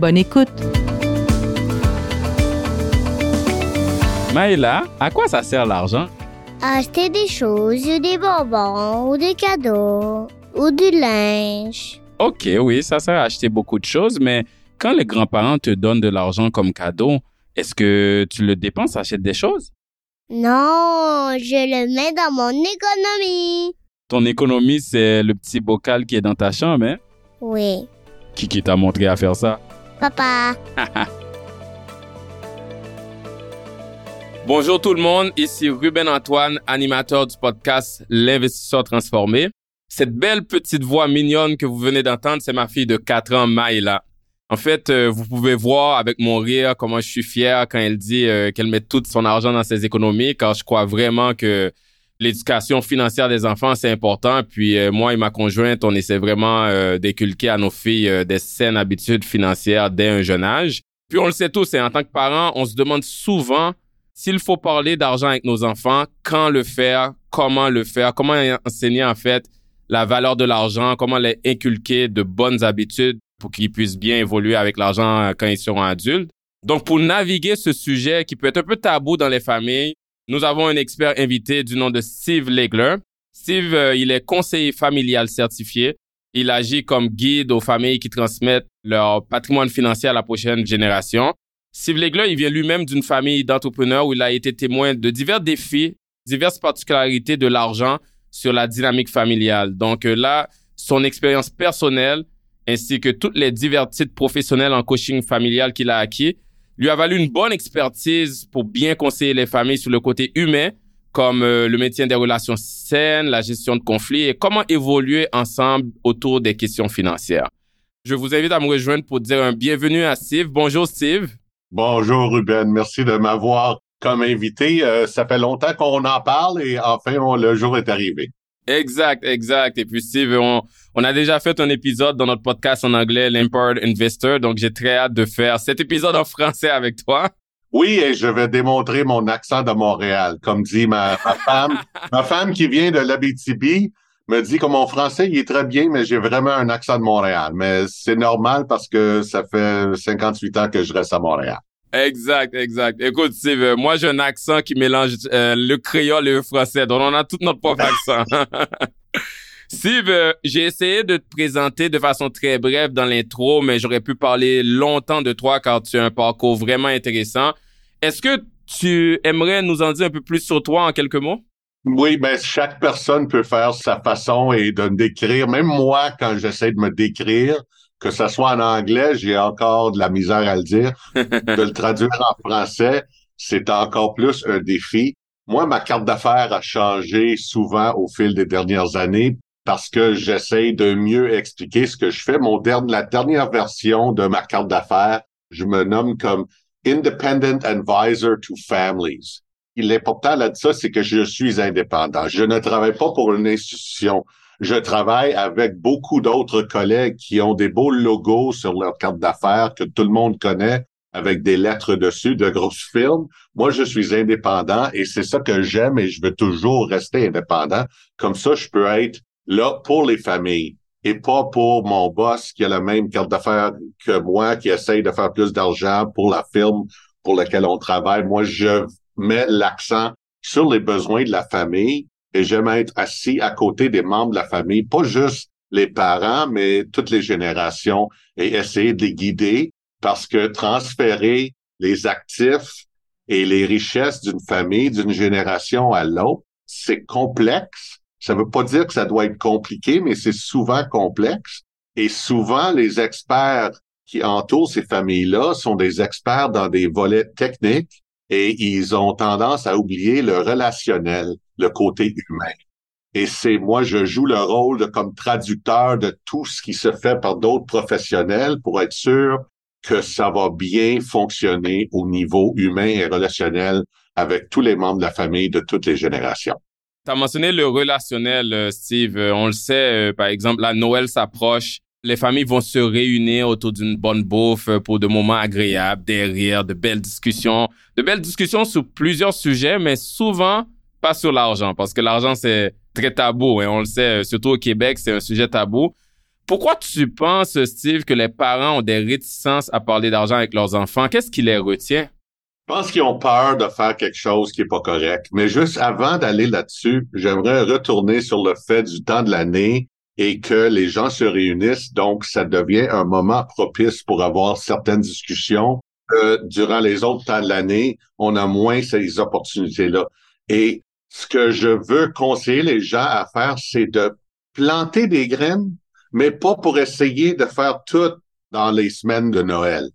Bonne écoute! Maëla, à quoi ça sert l'argent? Acheter des choses, des bonbons, ou des cadeaux, ou du linge. Ok, oui, ça sert à acheter beaucoup de choses, mais quand les grands-parents te donnent de l'argent comme cadeau, est-ce que tu le dépenses, achètes des choses? Non, je le mets dans mon économie. Ton économie, c'est le petit bocal qui est dans ta chambre, hein? Oui. Qui qui t'a montré à faire ça? Papa. Bonjour tout le monde, ici Ruben Antoine, animateur du podcast L'investisseur transformé. Cette belle petite voix mignonne que vous venez d'entendre, c'est ma fille de 4 ans, Maïla. En fait, euh, vous pouvez voir avec mon rire comment je suis fier quand elle dit euh, qu'elle met tout son argent dans ses économies, car je crois vraiment que l'éducation financière des enfants, c'est important. Puis euh, moi et ma conjointe, on essaie vraiment d'inculquer à nos filles des saines habitudes financières dès un jeune âge. Puis on le sait tous, et en tant que parents, on se demande souvent s'il faut parler d'argent avec nos enfants, quand le faire, comment le faire, comment enseigner en fait la valeur de l'argent, comment les inculquer de bonnes habitudes pour qu'ils puissent bien évoluer avec l'argent euh, quand ils seront adultes. Donc, pour naviguer ce sujet qui peut être un peu tabou dans les familles, nous avons un expert invité du nom de Steve Legler. Steve, euh, il est conseiller familial certifié. Il agit comme guide aux familles qui transmettent leur patrimoine financier à la prochaine génération. Steve Legler, il vient lui-même d'une famille d'entrepreneurs où il a été témoin de divers défis, diverses particularités de l'argent sur la dynamique familiale. Donc euh, là, son expérience personnelle ainsi que toutes les divers titres professionnels en coaching familial qu'il a acquis lui a valu une bonne expertise pour bien conseiller les familles sur le côté humain, comme euh, le maintien des relations saines, la gestion de conflits et comment évoluer ensemble autour des questions financières. Je vous invite à me rejoindre pour dire un bienvenue à Steve. Bonjour Steve. Bonjour Ruben, merci de m'avoir comme invité. Euh, ça fait longtemps qu'on en parle et enfin le jour est arrivé. Exact, exact. Et puis Steve, on, on a déjà fait un épisode dans notre podcast en anglais, l'Empowered Investor, donc j'ai très hâte de faire cet épisode en français avec toi. Oui, et je vais démontrer mon accent de Montréal, comme dit ma, ma femme. ma femme qui vient de l'Abitibi me dit que mon français, il est très bien, mais j'ai vraiment un accent de Montréal. Mais c'est normal parce que ça fait 58 ans que je reste à Montréal. Exact, exact. Écoute, Steve, euh, moi j'ai un accent qui mélange euh, le créole et le français, donc on a tout notre propre accent. Steve, euh, j'ai essayé de te présenter de façon très brève dans l'intro, mais j'aurais pu parler longtemps de toi car tu as un parcours vraiment intéressant. Est-ce que tu aimerais nous en dire un peu plus sur toi en quelques mots? Oui, ben chaque personne peut faire sa façon et de me décrire. Même moi, quand j'essaie de me décrire, que ce soit en anglais, j'ai encore de la misère à le dire. de le traduire en français, c'est encore plus un défi. Moi, ma carte d'affaires a changé souvent au fil des dernières années parce que j'essaie de mieux expliquer ce que je fais. Mon la dernière version de ma carte d'affaires, je me nomme comme Independent Advisor to Families l'important là de ça, c'est que je suis indépendant. Je ne travaille pas pour une institution. Je travaille avec beaucoup d'autres collègues qui ont des beaux logos sur leur carte d'affaires que tout le monde connaît avec des lettres dessus, de grosses firmes. Moi, je suis indépendant et c'est ça que j'aime et je veux toujours rester indépendant. Comme ça, je peux être là pour les familles et pas pour mon boss qui a la même carte d'affaires que moi, qui essaye de faire plus d'argent pour la firme pour laquelle on travaille. Moi, je met l'accent sur les besoins de la famille et j'aime être assis à côté des membres de la famille, pas juste les parents, mais toutes les générations et essayer de les guider parce que transférer les actifs et les richesses d'une famille, d'une génération à l'autre, c'est complexe. Ça veut pas dire que ça doit être compliqué, mais c'est souvent complexe. Et souvent, les experts qui entourent ces familles-là sont des experts dans des volets techniques et ils ont tendance à oublier le relationnel, le côté humain. Et c'est moi, je joue le rôle de comme traducteur de tout ce qui se fait par d'autres professionnels pour être sûr que ça va bien fonctionner au niveau humain et relationnel avec tous les membres de la famille de toutes les générations. Tu as mentionné le relationnel, euh, Steve. Euh, on le sait, euh, par exemple, la Noël s'approche. Les familles vont se réunir autour d'une bonne bouffe pour de moments agréables, des rires, de belles discussions. De belles discussions sur plusieurs sujets, mais souvent pas sur l'argent, parce que l'argent, c'est très tabou. Et on le sait, surtout au Québec, c'est un sujet tabou. Pourquoi tu penses, Steve, que les parents ont des réticences à parler d'argent avec leurs enfants? Qu'est-ce qui les retient? Je pense qu'ils ont peur de faire quelque chose qui est pas correct. Mais juste avant d'aller là-dessus, j'aimerais retourner sur le fait du temps de l'année et que les gens se réunissent. Donc, ça devient un moment propice pour avoir certaines discussions. Euh, durant les autres temps de l'année, on a moins ces opportunités-là. Et ce que je veux conseiller les gens à faire, c'est de planter des graines mais pas pour essayer de faire tout dans les semaines de Noël.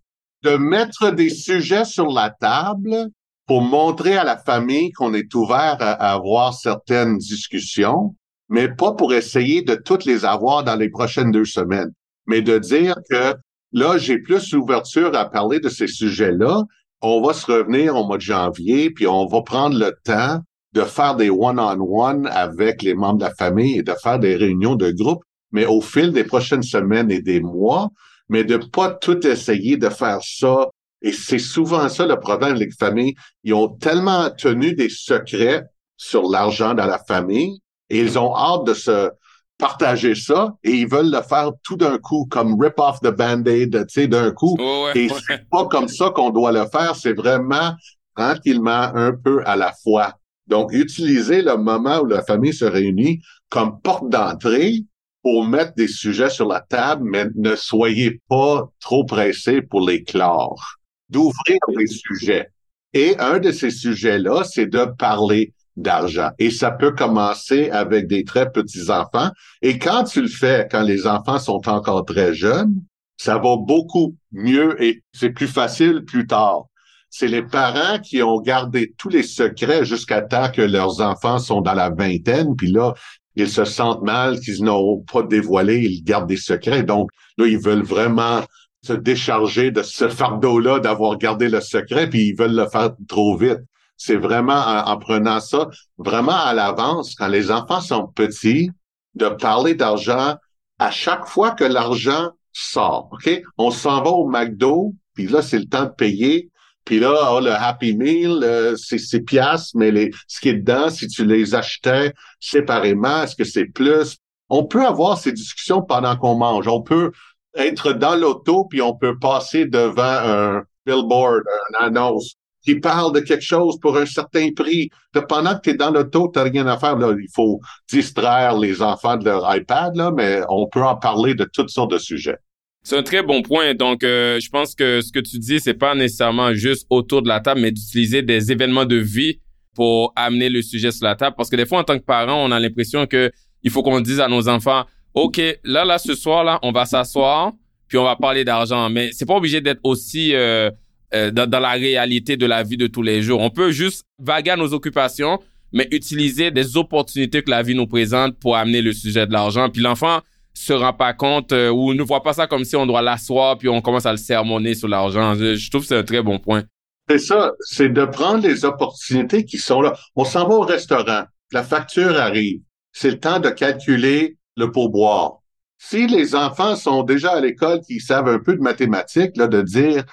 De mettre des sujets sur la table pour montrer à la famille qu'on est ouvert à, avoir certaines discussions, mais pas pour essayer de toutes les avoir dans les prochaines deux semaines, mais de dire que là, j'ai plus d'ouverture à parler de ces sujets-là. On va se revenir au mois de janvier, puis on va prendre le temps de faire des one-on-one avec les membres de la famille et de faire des réunions de groupe mais au fil des prochaines semaines et des mois, mais de pas tout essayer de faire ça. Et c'est souvent ça le problème, les familles. Ils ont tellement tenu des secrets sur l'argent dans la famille et ils ont hâte de se partager ça et ils veulent le faire tout d'un coup, comme rip off the band-aid, tu sais, d'un coup. et c'est pas comme ça qu'on doit le faire, c'est vraiment tranquillement, un peu à la fois. Donc, utiliser le moment où la famille se réunit comme porte d'entrée pour mettre des sujets sur la table, mais ne soyez pas trop pressés pour les clore. D'ouvrir les sujets. Et un de ces sujets-là, c'est de parler d'argent. Et ça peut commencer avec des très petits enfants. Et quand tu le fais, quand les enfants sont encore très jeunes, ça va beaucoup mieux et c'est plus facile plus tard. C'est les parents qui ont gardé tous les secrets jusqu'à temps que leurs enfants sont dans la vingtaine, puis là, ils se sentent mal, qu'ils n'ont pas dévoilé, ils gardent des secrets. Donc, là, ils veulent vraiment se décharger de ce fardeau-là d'avoir gardé le secret, puis ils veulent le faire trop vite. C'est vraiment en, prenant ça vraiment à l'avance, quand les enfants sont petits, de parler d'argent à chaque fois que l'argent sort. OK? On s'en va au McDo, puis là, c'est le temps de payer. Puis là, oh, le Happy Meal, euh, c'est six piastres, mais les, ce qui est dedans, si tu les achetais séparément, est-ce que c'est plus? On peut avoir ces discussions pendant qu'on mange. On peut être dans l'auto, puis on peut passer devant un billboard, une annonce qui parle de quelque chose pour un certain prix. Pendant que tu es dans l'auto, tu rien à faire. Là. Il faut distraire les enfants de leur iPad, là, mais on peut en parler de toutes sortes de sujets. C'est un très bon point. Donc, euh, je pense que ce que tu dis, c'est pas nécessairement juste autour de la table, mais d'utiliser des événements de vie pour amener le sujet sur la table. Parce que des fois, en tant que parent, on a l'impression que il faut qu'on dise à nos enfants, OK, là, là, ce soir, là, on va s'asseoir, puis on va parler d'argent. Mais c'est pas obligé d'être aussi euh, euh, dans, dans, la réalité de la vie de tous les jours. On peut juste vaguer à nos occupations, mais utiliser des opportunités que la vie nous présente pour amener le sujet de l'argent. Puis l'enfant, se rend pas compte euh, ou ne voit pas ça comme si on doit l'asseoir puis on commence à le sermonner sur l'argent. Je, trouve que c'est un très bon point. C'est ça, c'est de prendre les opportunités qui sont là. On s'en va au restaurant, la facture arrive. C'est le temps de calculer le pourboire. Si les enfants sont déjà à l'école, qui savent un peu de mathématiques, là, de dire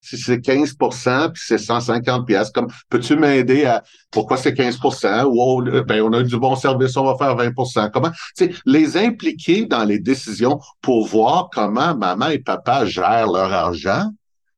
si c'est 15% puis c'est 150 pièces comme peux-tu m'aider à pourquoi c'est 15% ou ben on a du bon service on va faire 20% comment c'est les impliquer dans les décisions pour voir comment maman et papa gèrent leur argent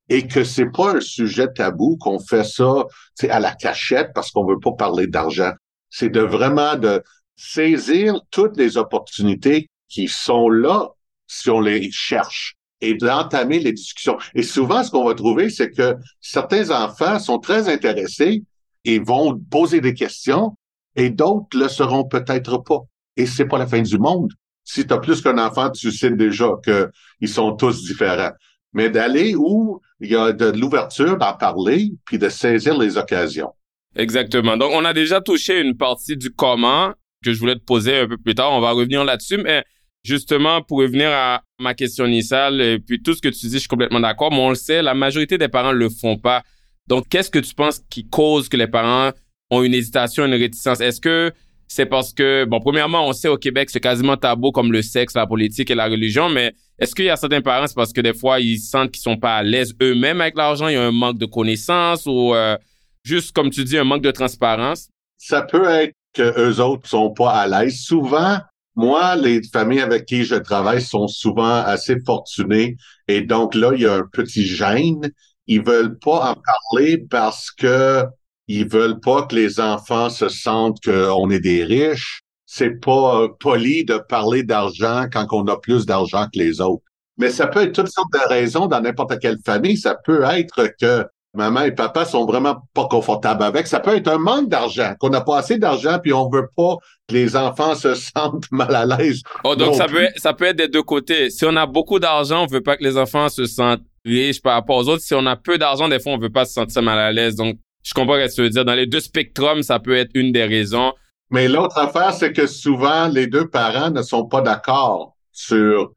et que c'est pas un sujet tabou qu'on fait ça à la cachette parce qu'on veut pas parler d'argent. C'est de vraiment de saisir toutes les opportunités qui sont là si on les cherche et d'entamer les discussions. Et souvent, ce qu'on va trouver, c'est que certains enfants sont très intéressés et vont poser des questions et d'autres le seront peut-être pas. Et c'est pas la fin du monde. Si tu as plus qu'un enfant, tu sais déjà qu'ils sont tous différents. Mais d'aller où il y a de l'ouverture d'en parler puis de saisir les occasions. Exactement. Donc, on a déjà touché une partie du comment que je voulais te poser un peu plus tard. On va revenir là-dessus, mais Justement, pour revenir à ma question initiale, et puis tout ce que tu dis, je suis complètement d'accord, mais on le sait, la majorité des parents le font pas. Donc, qu'est-ce que tu penses qui cause que les parents ont une hésitation, une réticence? Est-ce que c'est parce que, bon, premièrement, on sait au Québec, c'est quasiment tabou comme le sexe, la politique et la religion, mais est-ce qu'il y a certains parents, c'est parce que des fois, ils sentent qu'ils sont pas à l'aise eux-mêmes avec l'argent, il y a un manque de connaissances ou euh, juste, comme tu dis, un manque de transparence? Ça peut être que eux autres sont pas à l'aise. Souvent, moi, les familles avec qui je travaille sont souvent assez fortunées et donc là, il y a un petit gêne. Ils veulent pas en parler parce que ils veulent pas que les enfants se sentent qu'on est des riches. C'est pas poli de parler d'argent quand on a plus d'argent que les autres. Mais ça peut être toutes sortes de raisons dans n'importe quelle famille. Ça peut être que maman et papa sont vraiment pas confortables avec. Ça peut être un manque d'argent, qu'on n'a pas assez d'argent, puis on veut pas que les enfants se sentent mal à l'aise. Oh, donc ça peut, ça peut être des deux côtés. Si on a beaucoup d'argent, on veut pas que les enfants se sentent riches par rapport aux autres. Si on a peu d'argent, des fois, on veut pas se sentir mal à l'aise. Donc, je comprends ce que tu veux dire. Dans les deux spectrums, ça peut être une des raisons. Mais l'autre affaire, c'est que souvent, les deux parents ne sont pas d'accord sur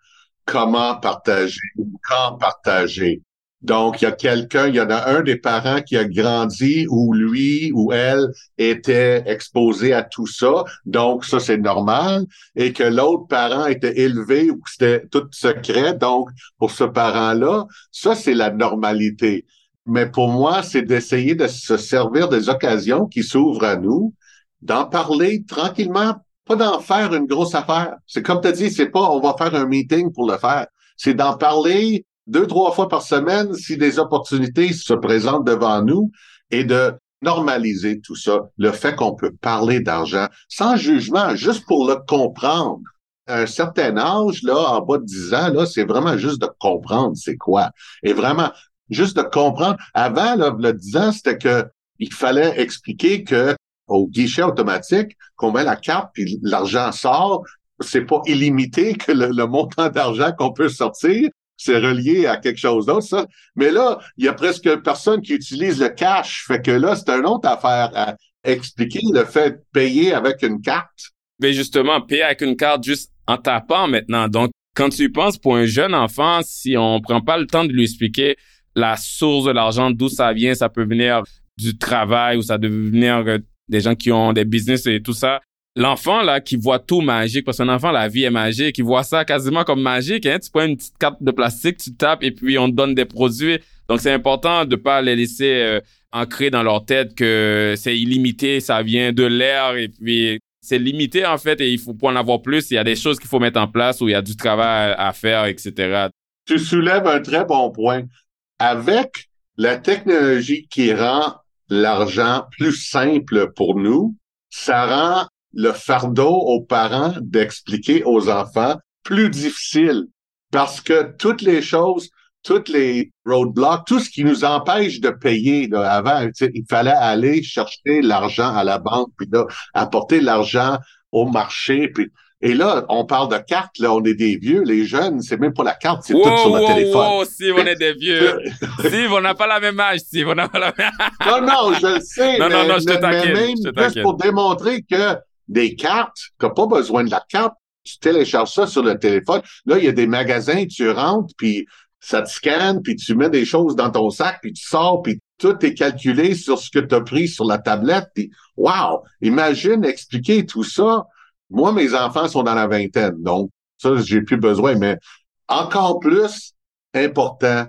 comment partager ou quand partager. Donc, il y a quelqu'un, il y en a un des parents qui a grandi où lui ou elle était exposé à tout ça. Donc, ça, c'est normal. Et que l'autre parent était élevé ou que c'était tout secret. Donc, pour ce parent-là, ça, c'est la normalité. Mais pour moi, c'est d'essayer de se servir des occasions qui s'ouvrent à nous, d'en parler tranquillement, pas d'en faire une grosse affaire. C'est comme tu as dit, c'est pas on va faire un meeting pour le faire. C'est d'en parler deux, trois fois par semaine si des opportunités se présentent devant nous et de normaliser tout ça, le fait qu'on peut parler d'argent sans jugement, juste pour le comprendre. À un certain âge, là, en bas de 10 ans, là, c'est vraiment juste de comprendre c'est quoi. Et vraiment, juste de comprendre. Avant, le 10 ans, c'était que il fallait expliquer que au guichet automatique, qu'on met la carte puis l'argent sort, c'est pas illimité que le montant d'argent qu'on peut sortir, c'est relié à quelque chose d'autre, ça. Mais là, il y a presque personne qui utilise le cash. Fait que là, c'est une autre affaire à expliquer le fait de payer avec une carte. Mais justement, payer avec une carte juste en tapant maintenant. Donc, quand tu penses pour un jeune enfant, si on prend pas le temps de lui expliquer la source de l'argent, d'où ça vient, ça peut venir du travail ou ça peut venir euh, des gens qui ont des business et tout ça l'enfant là qui voit tout magique parce qu'un enfant la vie est magique, il voit ça quasiment comme magique hein, tu prends une petite carte de plastique, tu tapes et puis on te donne des produits. Donc c'est important de pas les laisser euh, ancrer dans leur tête que c'est illimité, ça vient de l'air et puis c'est limité en fait et il faut pas en avoir plus, il y a des choses qu'il faut mettre en place où il y a du travail à faire etc. Tu soulèves un très bon point. Avec la technologie qui rend l'argent plus simple pour nous, ça rend le fardeau aux parents d'expliquer aux enfants plus difficile parce que toutes les choses, toutes les roadblocks, tout ce qui nous empêche de payer là, avant, il fallait aller chercher l'argent à la banque, puis là, apporter l'argent au marché, puis et là, on parle de cartes, là, on est des vieux, les jeunes, c'est même pas la carte, c'est tout sur le téléphone. Wow, si on est des vieux. si on n'a pas la même âge, si on n'a pas la même Non, non, je le sais. non, non, non, je te mais même juste pour démontrer que des cartes, tu n'as pas besoin de la carte, tu télécharges ça sur le téléphone. Là, il y a des magasins, tu rentres, puis ça te scanne, puis tu mets des choses dans ton sac, puis tu sors, puis tout est calculé sur ce que tu as pris sur la tablette. Puis, wow! Imagine expliquer tout ça. Moi, mes enfants sont dans la vingtaine, donc ça, j'ai plus besoin, mais encore plus important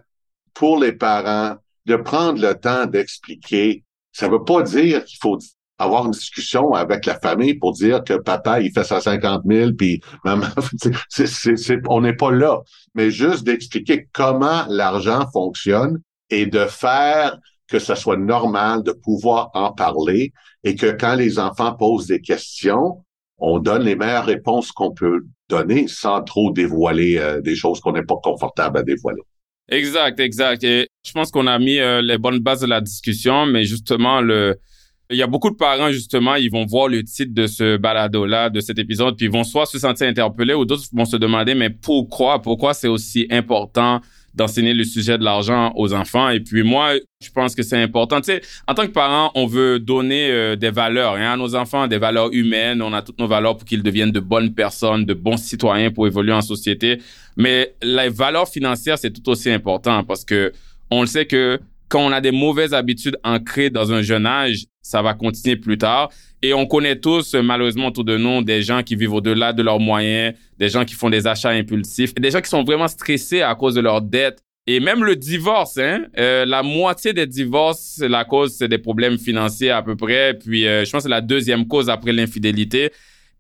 pour les parents de prendre le temps d'expliquer. Ça veut pas dire qu'il faut avoir une discussion avec la famille pour dire que papa, il fait 150 000, puis maman, on n'est pas là. Mais juste d'expliquer comment l'argent fonctionne et de faire que ça soit normal de pouvoir en parler et que quand les enfants posent des questions, on donne les meilleures réponses qu'on peut donner sans trop dévoiler euh, des choses qu'on n'est pas confortable à dévoiler. Exact, exact. Et je pense qu'on a mis euh, les bonnes bases de la discussion, mais justement, le, il y a beaucoup de parents, justement, ils vont voir le titre de ce balado-là, de cet épisode, puis ils vont soit se sentir interpellés ou d'autres vont se demander, mais pourquoi, pourquoi c'est aussi important d'enseigner le sujet de l'argent aux enfants? Et puis moi, je pense que c'est important. Tu sais, en tant que parent, on veut donner euh, des valeurs hein, à nos enfants, des valeurs humaines. On a toutes nos valeurs pour qu'ils deviennent de bonnes personnes, de bons citoyens pour évoluer en société. Mais les valeurs financières, c'est tout aussi important parce que on le sait que quand on a des mauvaises habitudes ancrées dans un jeune âge, ça va continuer plus tard. Et on connaît tous, malheureusement, autour de nous, des gens qui vivent au-delà de leurs moyens, des gens qui font des achats impulsifs, des gens qui sont vraiment stressés à cause de leurs dettes. Et même le divorce, hein, euh, la moitié des divorces, la cause, c'est des problèmes financiers à peu près. Puis, euh, je pense que c'est la deuxième cause après l'infidélité.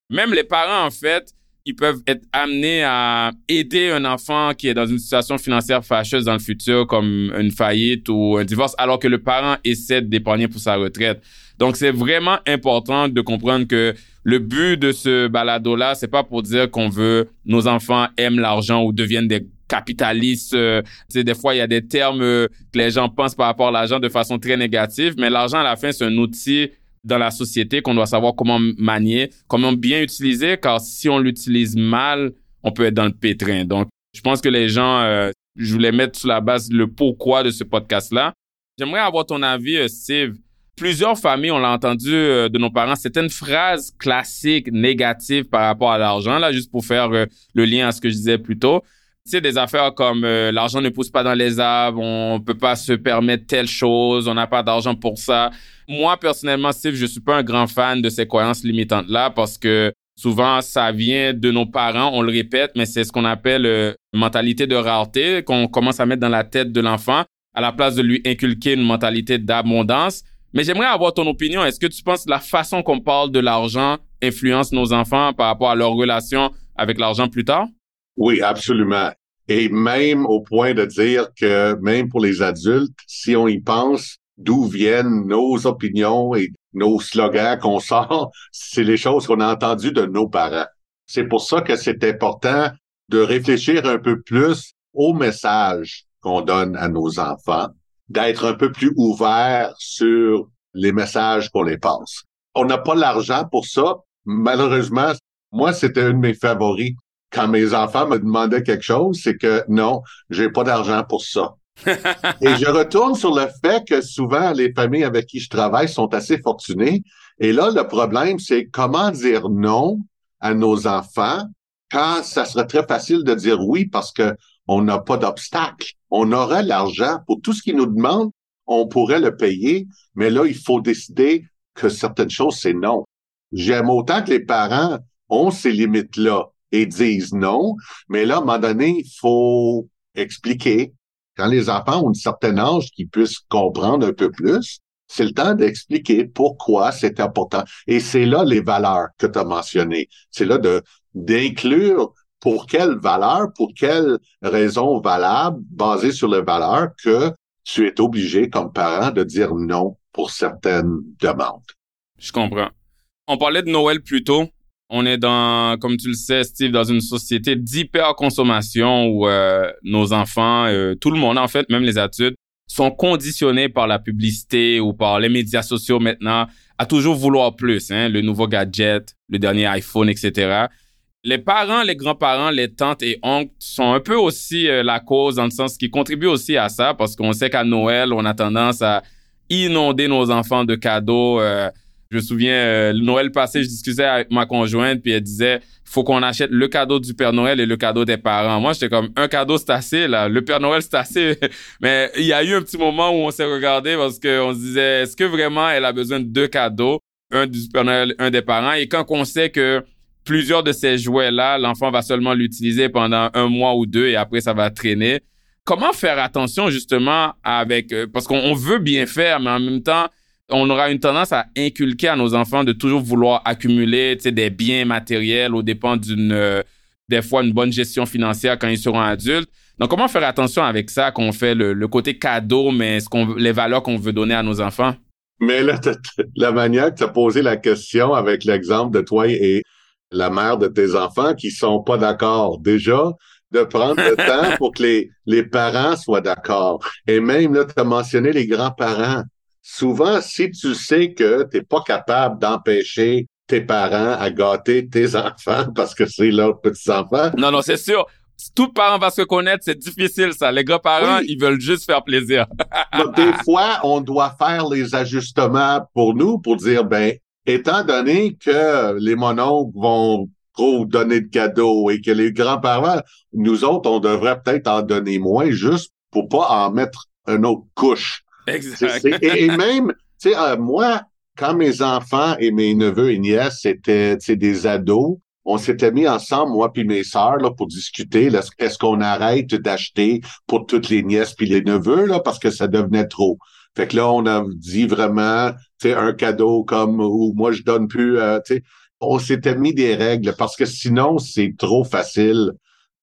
Même les parents, en fait, ils peuvent être amenés à aider un enfant qui est dans une situation financière fâcheuse dans le futur, comme une faillite ou un divorce, alors que le parent essaie d'épargner pour sa retraite. Donc, c'est vraiment important de comprendre que le but de ce balado-là, c'est pas pour dire qu'on veut nos enfants aiment l'argent ou deviennent des capitalistes. Euh, des fois, il y a des termes que les gens pensent par rapport à l'argent de façon très négative, mais l'argent, à la fin, c'est un outil dans la société qu'on doit savoir comment manier, comment bien utiliser, car si on l'utilise mal, on peut être dans le pétrin. Donc, je pense que les gens, euh, je voulais mettre sur la base le pourquoi de ce podcast-là. J'aimerais avoir ton avis, euh, Steve. Plusieurs familles, on l'a entendu euh, de nos parents, c'était une phrase classique négative par rapport à l'argent, là, juste pour faire le lien à ce que je disais plus tôt. Sais, des affaires comme l'argent ne pousse pas dans les arbres, on peut pas se permettre telle chose, on n'a pas d'argent pour ça. Moi, personnellement, Steve, je suis pas un grand fan de ces croyances limitantes-là parce que souvent, ça vient de nos parents, on le répète, mais c'est ce qu'on appelle euh, mentalité de rareté qu'on commence à mettre dans la tête de l'enfant à la place de lui inculquer une mentalité d'abondance. Mais j'aimerais avoir ton opinion. Est-ce que tu penses que la façon qu'on parle de l'argent influence nos enfants par rapport à leur relation avec l'argent plus tard? Oui, absolument. Et même au point de dire que même pour les adultes, si on y pense, d'où viennent nos opinions et nos slogans qu'on sort, c'est les choses qu'on a entendues de nos parents. C'est pour ça que c'est important de réfléchir un peu plus au message qu'on donne à nos enfants, d'être un peu plus ouvert sur les messages qu'on les passe. On n'a pas l'argent pour ça. Malheureusement, moi, c'était un de mes favoris. Quand mes enfants me demandaient quelque chose, c'est que non, j'ai pas d'argent pour ça. et je retourne sur le fait que souvent les familles avec qui je travaille sont assez fortunées. Et là, le problème, c'est comment dire non à nos enfants quand ça serait très facile de dire oui parce que on n'a pas d'obstacle. On aurait l'argent pour tout ce qu'ils nous demandent, on pourrait le payer, mais là, il faut décider que certaines choses, c'est non. J'aime autant que les parents ont ces limites-là et disent non, mais là, à un moment donné, il faut expliquer, quand les enfants ont un certain âge qu'ils puissent comprendre un peu plus, c'est le temps d'expliquer pourquoi c'est important. Et c'est là les valeurs que tu as mentionnées. C'est là de d'inclure pour quelles valeurs, pour quelles raisons valables, basées sur les valeurs, que tu es obligé comme parent de dire non pour certaines demandes. Je comprends. On parlait de Noël plus tôt. On est dans, comme tu le sais, Steve, dans une société d'hyperconsommation où euh, nos enfants, euh, tout le monde en fait, même les adultes, sont conditionnés par la publicité ou par les médias sociaux maintenant à toujours vouloir plus, hein, le nouveau gadget, le dernier iPhone, etc. Les parents, les grands-parents, les tantes et oncles sont un peu aussi euh, la cause dans le sens qu'ils contribuent aussi à ça parce qu'on sait qu'à Noël, on a tendance à inonder nos enfants de cadeaux. Je me souviens, euh, Noël passé, je discutais avec ma conjointe, puis elle disait, faut qu'on achète le cadeau du Père Noël et le cadeau des parents. Moi, j'étais comme, un cadeau, c'est assez, là. Le Père Noël, c'est assez. Mais il y a eu un petit moment où on s'est regardé parce qu'on se disait, est-ce que vraiment elle a besoin de deux cadeaux? Un du Père Noël, un des parents? Et quand on sait que plusieurs de ces jouets-là, l'enfant va seulement l'utiliser pendant un mois ou deux et après, ça va traîner. Comment faire attention, justement, avec, euh, parce qu'on veut bien faire, mais en même temps, on aura une tendance à inculquer à nos enfants de toujours vouloir accumuler des biens matériels au dépend d'une, euh, des fois, une bonne gestion financière quand ils seront adultes. Donc, comment faire attention avec ça, qu'on fait le, côté cadeau, mais ce qu'on, les valeurs qu'on veut donner à nos enfants? Mais là, la manière que tu as posé la question avec l'exemple de toi et la mère de tes enfants qui sont pas d'accord. Déjà, de prendre le temps pour que les, les parents soient d'accord. Et même, là, tu as mentionné les grands-parents souvent, si tu sais que tu n'es pas capable d'empêcher tes parents à gâter tes enfants parce que c'est leurs petits-enfants. Non, non, c'est sûr. tout parent va se connaître, c'est difficile ça. Les grands-parents, ils veulent juste faire plaisir. des fois, on doit faire les ajustements pour nous pour dire, ben, étant donné que les mononcles vont trop donner de cadeaux et que les grands-parents, nous autres, on devrait peut-être en donner moins juste pour pas en mettre une autre couche. Exact. et, même, tu sais, euh, moi, quand mes enfants et mes neveux et nièces étaient des ados, on s'était mis ensemble, moi puis mes sœurs, là, pour discuter. Est-ce qu'on arrête d'acheter pour toutes les nièces puis les neveux, là, parce que ça devenait trop. Fait que là, on a dit vraiment, tu sais, un cadeau comme où moi je donne plus, euh, tu sais. On s'était mis des règles parce que sinon, c'est trop facile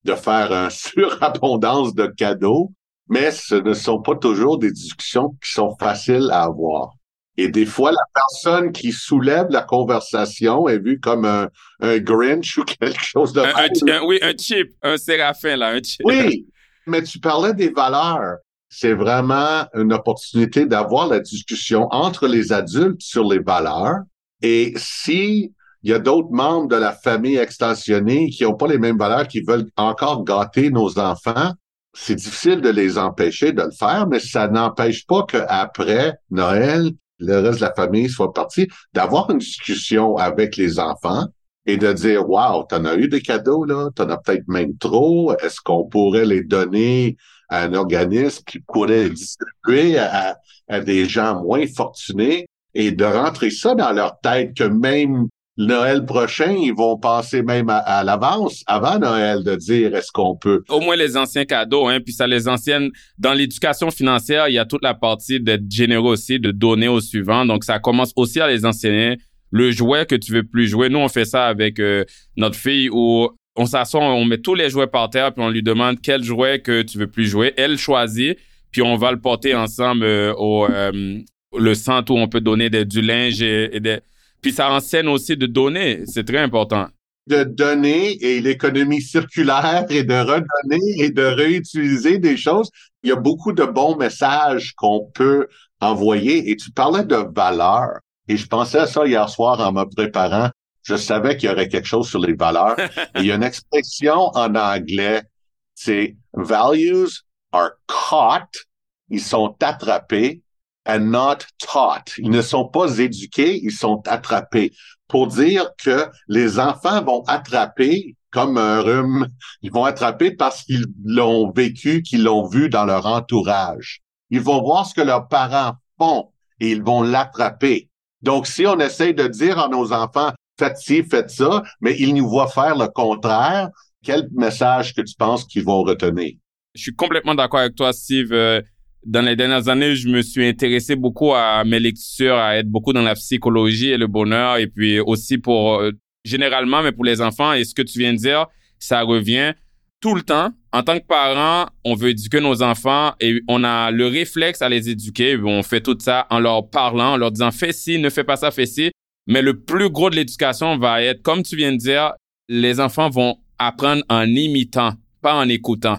de faire une surabondance de cadeaux, mais ce ne sont pas toujours des discussions qui sont faciles à avoir. Et des fois, la personne qui soulève la conversation est vue comme un, un Grinch ou quelque chose de un, Oui, un chip, un séraphin, là, un chip. Oui, mais tu parlais des valeurs. C'est vraiment une opportunité d'avoir la discussion entre les adultes sur les valeurs. Et si il y a d'autres membres de la famille extensionnée qui n'ont pas les mêmes valeurs, qui veulent encore gâter nos enfants, c'est difficile de les empêcher de le faire, mais ça n'empêche pas qu'après Noël, le reste de la famille soit parti, d'avoir une discussion avec les enfants et de dire, wow, t'en as eu des cadeaux, là, t'en as peut-être même trop, est-ce qu'on pourrait les donner à un organisme qui pourrait distribuer à, à des gens moins fortunés? Et de rentrer ça dans leur tête que même Noël prochain, ils vont passer même à, l'avance, avant Noël, de dire est-ce qu'on peut? Au moins les anciens cadeaux, hein, puis ça les anciennes. Dans l'éducation financière, il y a toute la partie d'être généreux aussi, de donner au suivant. Donc ça commence aussi à les enseigner. Le jouet que tu veux plus jouer, nous on fait ça avec euh, notre fille où on s'assoit, on met tous les jouets par terre, puis on lui demande quel jouet que tu veux plus jouer. Elle choisit, puis on va le porter ensemble euh, au euh, le centre où on peut donner du linge et des puis ça enseigne aussi de donner. C'est très important. De donner et l'économie circulaire et de redonner et de réutiliser des choses. Il y a beaucoup de bons messages qu'on peut envoyer. Et tu parlais de valeurs. Et je pensais à ça hier soir en me préparant. Je savais qu'il y aurait quelque chose sur les valeurs. il y a une expression en anglais, c'est values are caught, ils sont attrapés and not taught. Ils ne sont pas éduqués, ils sont attrapés. Pour dire que les enfants vont attraper comme un rhume, ils vont attraper parce qu'ils l'ont vécu, qu'ils l'ont vu dans leur entourage. Ils vont voir ce que leurs parents font et ils vont l'attraper. Donc, si on essaye de dire à nos enfants, faites ci, faites ça, mais ils nous voient faire le contraire, quel message que tu penses qu'ils vont retenir? Je suis complètement d'accord avec toi, Steve. Dans les dernières années, je me suis intéressé beaucoup à mes lectures, à être beaucoup dans la psychologie et le bonheur, et puis aussi pour euh, généralement, mais pour les enfants. Et ce que tu viens de dire, ça revient tout le temps. En tant que parent, on veut éduquer nos enfants et on a le réflexe à les éduquer. On fait tout ça en leur parlant, en leur disant fais ci, ne fais pas ça, fais ci. Mais le plus gros de l'éducation va être, comme tu viens de dire, les enfants vont apprendre en imitant, pas en écoutant.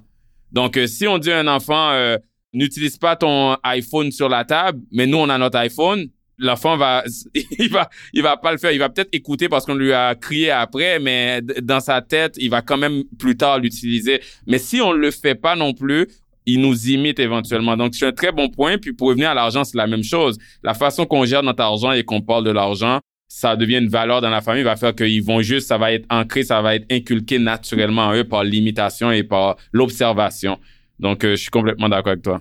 Donc, euh, si on dit à un enfant, euh, n'utilise pas ton iPhone sur la table, mais nous, on a notre iPhone. L'enfant va, il va, il va pas le faire. Il va peut-être écouter parce qu'on lui a crié après, mais dans sa tête, il va quand même plus tard l'utiliser. Mais si on le fait pas non plus, il nous imite éventuellement. Donc, c'est un très bon point. Puis pour revenir à l'argent, c'est la même chose. La façon qu'on gère notre argent et qu'on parle de l'argent, ça devient une valeur dans la famille, va faire qu'ils vont juste, ça va être ancré, ça va être inculqué naturellement en eux par l'imitation et par l'observation. Donc, euh, je suis complètement d'accord avec toi.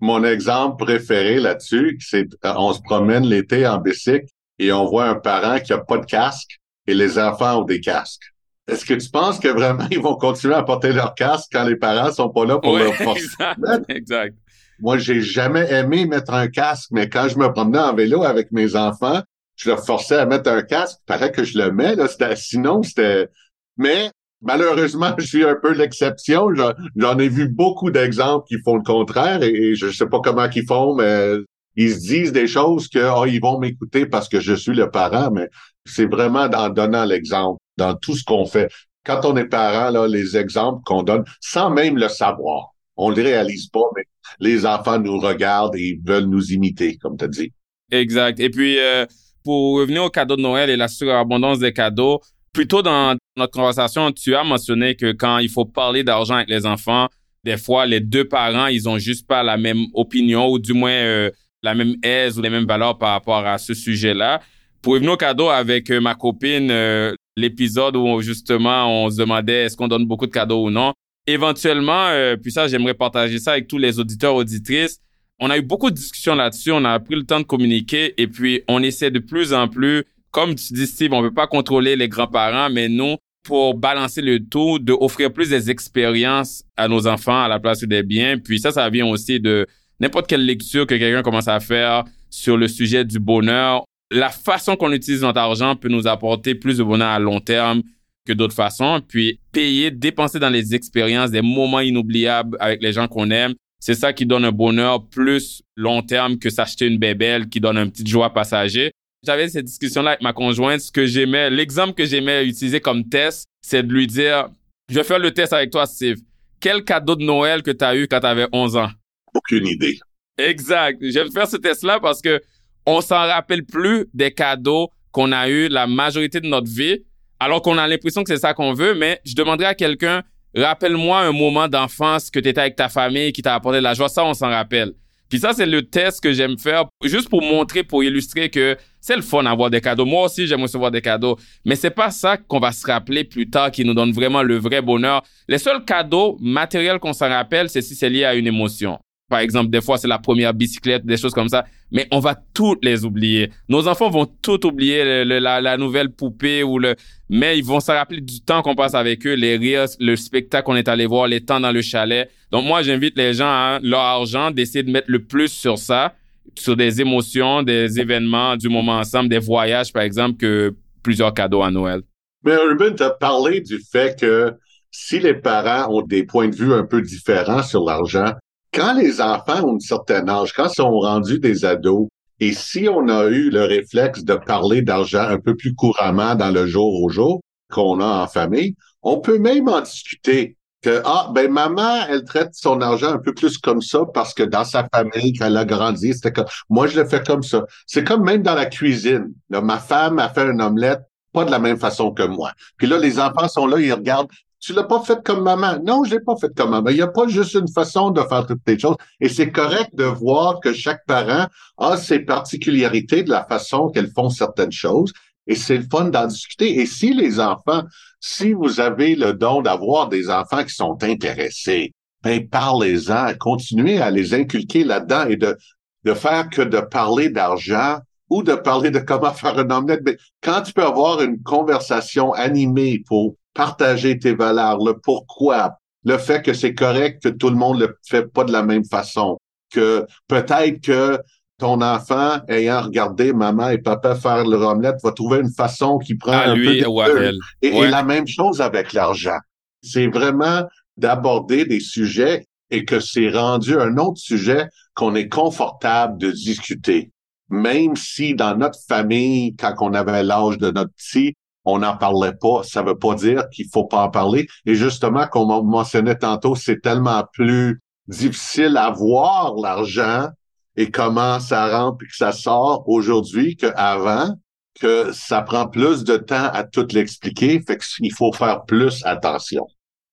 Mon exemple préféré là-dessus, c'est euh, on se promène l'été en bicycle et on voit un parent qui a pas de casque et les enfants ont des casques. Est-ce que tu penses que vraiment ils vont continuer à porter leur casque quand les parents sont pas là pour leur forcer? Exact. exact. Moi, j'ai jamais aimé mettre un casque, mais quand je me promenais en vélo avec mes enfants, je leur forçais à mettre un casque. Il fallait que je le mette. Là. Sinon, c'était... Mais Malheureusement, je suis un peu l'exception. J'en ai vu beaucoup d'exemples qui font le contraire et, je sais pas comment ils font, mais ils se disent des choses que oh, ils vont m'écouter parce que je suis le parent, mais c'est vraiment en donnant l'exemple dans tout ce qu'on fait. Quand on est parent, là, les exemples qu'on donne, sans même le savoir, on le réalise pas, mais les enfants nous regardent et ils veulent nous imiter, comme tu as dit. Exact. Et puis, euh, pour revenir au cadeau de Noël et la surabondance des cadeaux, Plus tôt dans notre conversation, tu as mentionné que quand il faut parler d'argent avec les enfants, des fois, les deux parents, ils ont juste pas la même opinion ou du moins euh, la même aise ou les mêmes valeurs par rapport à ce sujet-là. Pour au cadeau avec euh, ma copine, euh, l'épisode où justement on se demandait est-ce qu'on donne beaucoup de cadeaux ou non? Éventuellement, puis ça, j'aimerais partager ça avec tous les auditeurs, auditrices. On a eu beaucoup de discussions là-dessus, on a pris le temps de communiquer et puis on essaie de plus en plus, comme tu dis Steve, on veut pas contrôler les grands-parents, mais nous, pour balancer le tout, de offrir plus des expériences à nos enfants à la place des biens. Puis ça, ça vient aussi de n'importe quelle lecture que quelqu'un commence à faire sur le sujet du bonheur. La façon qu'on utilise notre argent peut nous apporter plus de bonheur à long terme que d'autres façons. Puis payer, dépenser dans les expériences, des moments inoubliables avec les gens qu'on aime, c'est ça qui donne un bonheur plus long terme que s'acheter une bébelle qui donne un petit joie passager j'avais cette discussion-là avec ma conjointe. Ce que j'aimais, l'exemple que j'aimais utiliser comme test, c'est de lui dire, je vais faire le test avec toi, Steve. Quel cadeau de Noël que tu as eu quand tu avais 11 ans? Aucune idée. Exact. J'aime faire ce test-là parce que on s'en rappelle plus des cadeaux qu'on a eu la majorité de notre vie, alors qu'on a l'impression que c'est ça qu'on veut, mais je demanderais à quelqu'un, rappelle-moi un moment d'enfance que tu étais avec ta famille qui t'a apporté de la joie. Ça, on s'en rappelle. Puis ça, c'est le test que j'aime faire, juste pour montrer, pour illustrer que c'est le fun d'avoir des cadeaux. Moi aussi, j'aime recevoir des cadeaux. Mais c'est pas ça qu'on va se rappeler plus tard qui nous donne vraiment le vrai bonheur. Les seuls cadeaux matériels qu'on s'en rappelle, c'est si c'est lié à une émotion. Par exemple, des fois, c'est la première bicyclette, des choses comme ça. Mais on va toutes les oublier. Nos enfants vont tout oublier, la, nouvelle poupée ou le... Mais ils vont se rappeler du temps qu'on passe avec eux, les rires, le spectacle qu'on est allé voir, les temps dans le chalet. Donc, moi, j'invite les gens, à leur argent, d'essayer de mettre le plus sur ça, sur des émotions, des événements, du moment ensemble, des voyages, par exemple, que plusieurs cadeaux à Noël. Mais Urban, tu as parlé du fait que si les parents ont des points de vue un peu différents sur l'argent, quand les enfants ont un certain âge, quand ils sont rendus des ados, et si on a eu le réflexe de parler d'argent un peu plus couramment dans le jour au jour qu'on a en famille, on peut même en discuter que ah ben maman elle traite son argent un peu plus comme ça parce que dans sa famille quand elle a grandi c'était comme moi je le fais comme ça c'est comme même dans la cuisine. Ma femme a fait une omelette pas de la même façon que moi. Puis là les enfants sont là ils regardent tu l'as pas fait comme maman. Non, je l'ai pas fait comme maman. Il n'y a pas juste une façon de faire toutes les choses. Et c'est correct de voir que chaque parent a ses particularités de la façon qu'elles font certaines choses. Et c'est le fun d'en discuter. Et si les enfants, si vous avez le don d'avoir des enfants qui sont intéressés, ben parlez-en, continuez à les inculquer là-dedans et de, de faire que de parler d'argent ou de parler de comment faire un omelette. Mais quand tu peux avoir une conversation animée pour partager tes valeurs, le pourquoi, le fait que c'est correct que tout le monde le fait pas de la même façon, que peut-être que ton enfant, ayant regardé maman et papa faire le omelette, va trouver une façon qui prend un lui peu ou à elle. Et, et la même chose avec l'argent. C'est vraiment d'aborder des sujets et que c'est rendu un autre sujet qu'on est confortable de discuter. Même si dans notre famille, quand on avait l'âge de notre petit, on n'en parlait pas. Ça veut pas dire qu'il faut pas en parler. Et justement, comme on mentionnait tantôt, c'est tellement plus difficile à voir l'argent et comment ça rentre et que ça sort aujourd'hui qu'avant, que ça prend plus de temps à tout l'expliquer. Fait qu'il faut faire plus attention.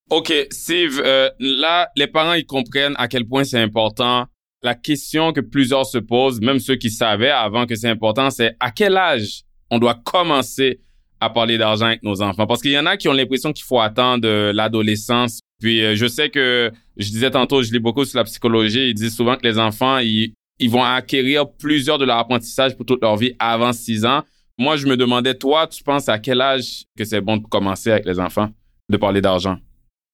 OK, Steve, euh, là, les parents, ils comprennent à quel point c'est important. La question que plusieurs se posent, même ceux qui savaient avant que c'est important, c'est à quel âge on doit commencer à parler d'argent avec nos enfants. Parce qu'il y en a qui ont l'impression qu'il faut attendre euh, l'adolescence. Puis euh, je sais que, je disais tantôt, je lis beaucoup sur la psychologie, ils disent souvent que les enfants, ils, ils vont acquérir plusieurs de leur apprentissage pour toute leur vie avant 6 ans. Moi, je me demandais, toi, tu penses à quel âge que c'est bon de commencer avec les enfants, de parler d'argent?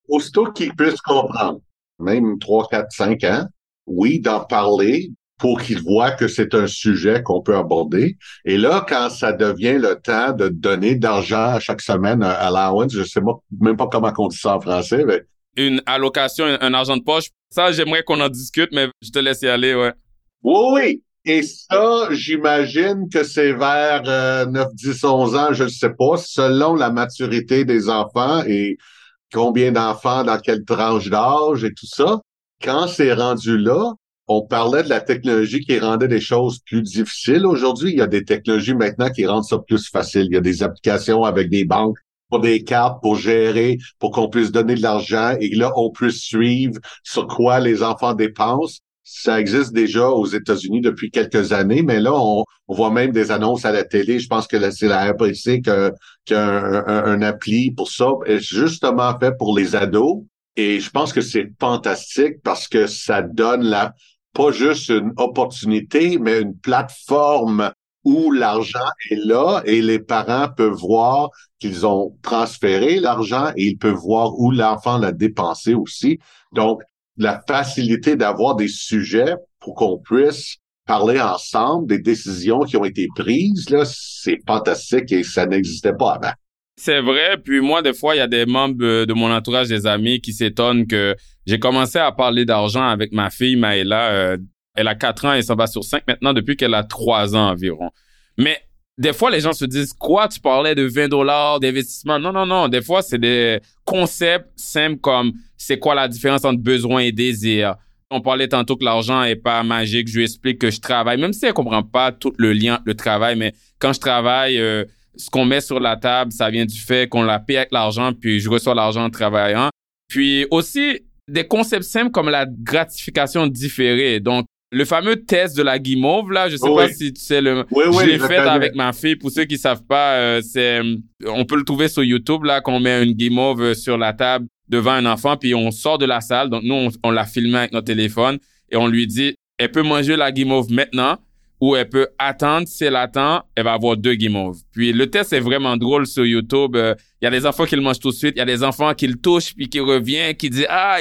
Aussitôt qu'ils puissent comprendre, même 3, 4, 5 ans, oui, d'en parler, pour qu'ils voient que c'est un sujet qu'on peut aborder. Et là, quand ça devient le temps de donner d'argent chaque semaine, un allowance, je sais même pas comment on dit ça en français, mais... Une allocation, un argent de poche, ça, j'aimerais qu'on en discute, mais je te laisse y aller, ouais. Oui, oui. Et ça, j'imagine que c'est vers 9, 10, 11 ans, je ne sais pas, selon la maturité des enfants et combien d'enfants dans quelle tranche d'âge et tout ça. Quand c'est rendu là, on parlait de la technologie qui rendait des choses plus difficiles. Aujourd'hui, il y a des technologies maintenant qui rendent ça plus facile. Il y a des applications avec des banques pour des cartes, pour gérer, pour qu'on puisse donner de l'argent et là, on puisse suivre sur quoi les enfants dépensent. Ça existe déjà aux États-Unis depuis quelques années, mais là, on, voit même des annonces à la télé. Je pense que c'est la RPC qui a, un, appli pour ça, justement fait pour les ados. Et je pense que c'est fantastique parce que ça donne la, pas juste une opportunité, mais une plateforme où l'argent est là et les parents peuvent voir qu'ils ont transféré l'argent et ils peuvent voir où l'enfant l'a dépensé aussi. Donc, la facilité d'avoir des sujets pour qu'on puisse parler ensemble des décisions qui ont été prises, là, c'est fantastique et ça n'existait pas avant. C'est vrai. Puis moi, des fois, il y a des membres de mon entourage, des amis, qui s'étonnent que j'ai commencé à parler d'argent avec ma fille Maëla. Euh, elle a 4 ans et ça va sur 5 maintenant depuis qu'elle a 3 ans environ. Mais des fois, les gens se disent, quoi, tu parlais de 20 dollars d'investissement? Non, non, non. Des fois, c'est des concepts simples comme c'est quoi la différence entre besoin et désir? On parlait tantôt que l'argent est pas magique. Je lui explique que je travaille, même si elle comprend pas tout le lien, le travail, mais quand je travaille, euh, ce qu'on met sur la table, ça vient du fait qu'on la paie avec l'argent, puis je reçois l'argent en travaillant. Puis aussi, des concepts simples comme la gratification différée. Donc, le fameux test de la guimauve, là, je sais pas si tu sais le, oui, je l'ai fait avec ma fille. Pour ceux qui savent pas, euh, c'est, on peut le trouver sur YouTube, là, qu'on met une guimauve sur la table devant un enfant, puis on sort de la salle. Donc, nous, on, on l'a filmé avec notre téléphone et on lui dit, elle peut manger la guimauve maintenant ou elle peut attendre. Si elle attend, elle va avoir deux guimauves. Puis le test est vraiment drôle sur YouTube. Euh, il y a des enfants qui le mangent tout de suite. Il y a des enfants qui le touchent puis qui reviennent, qui disent ah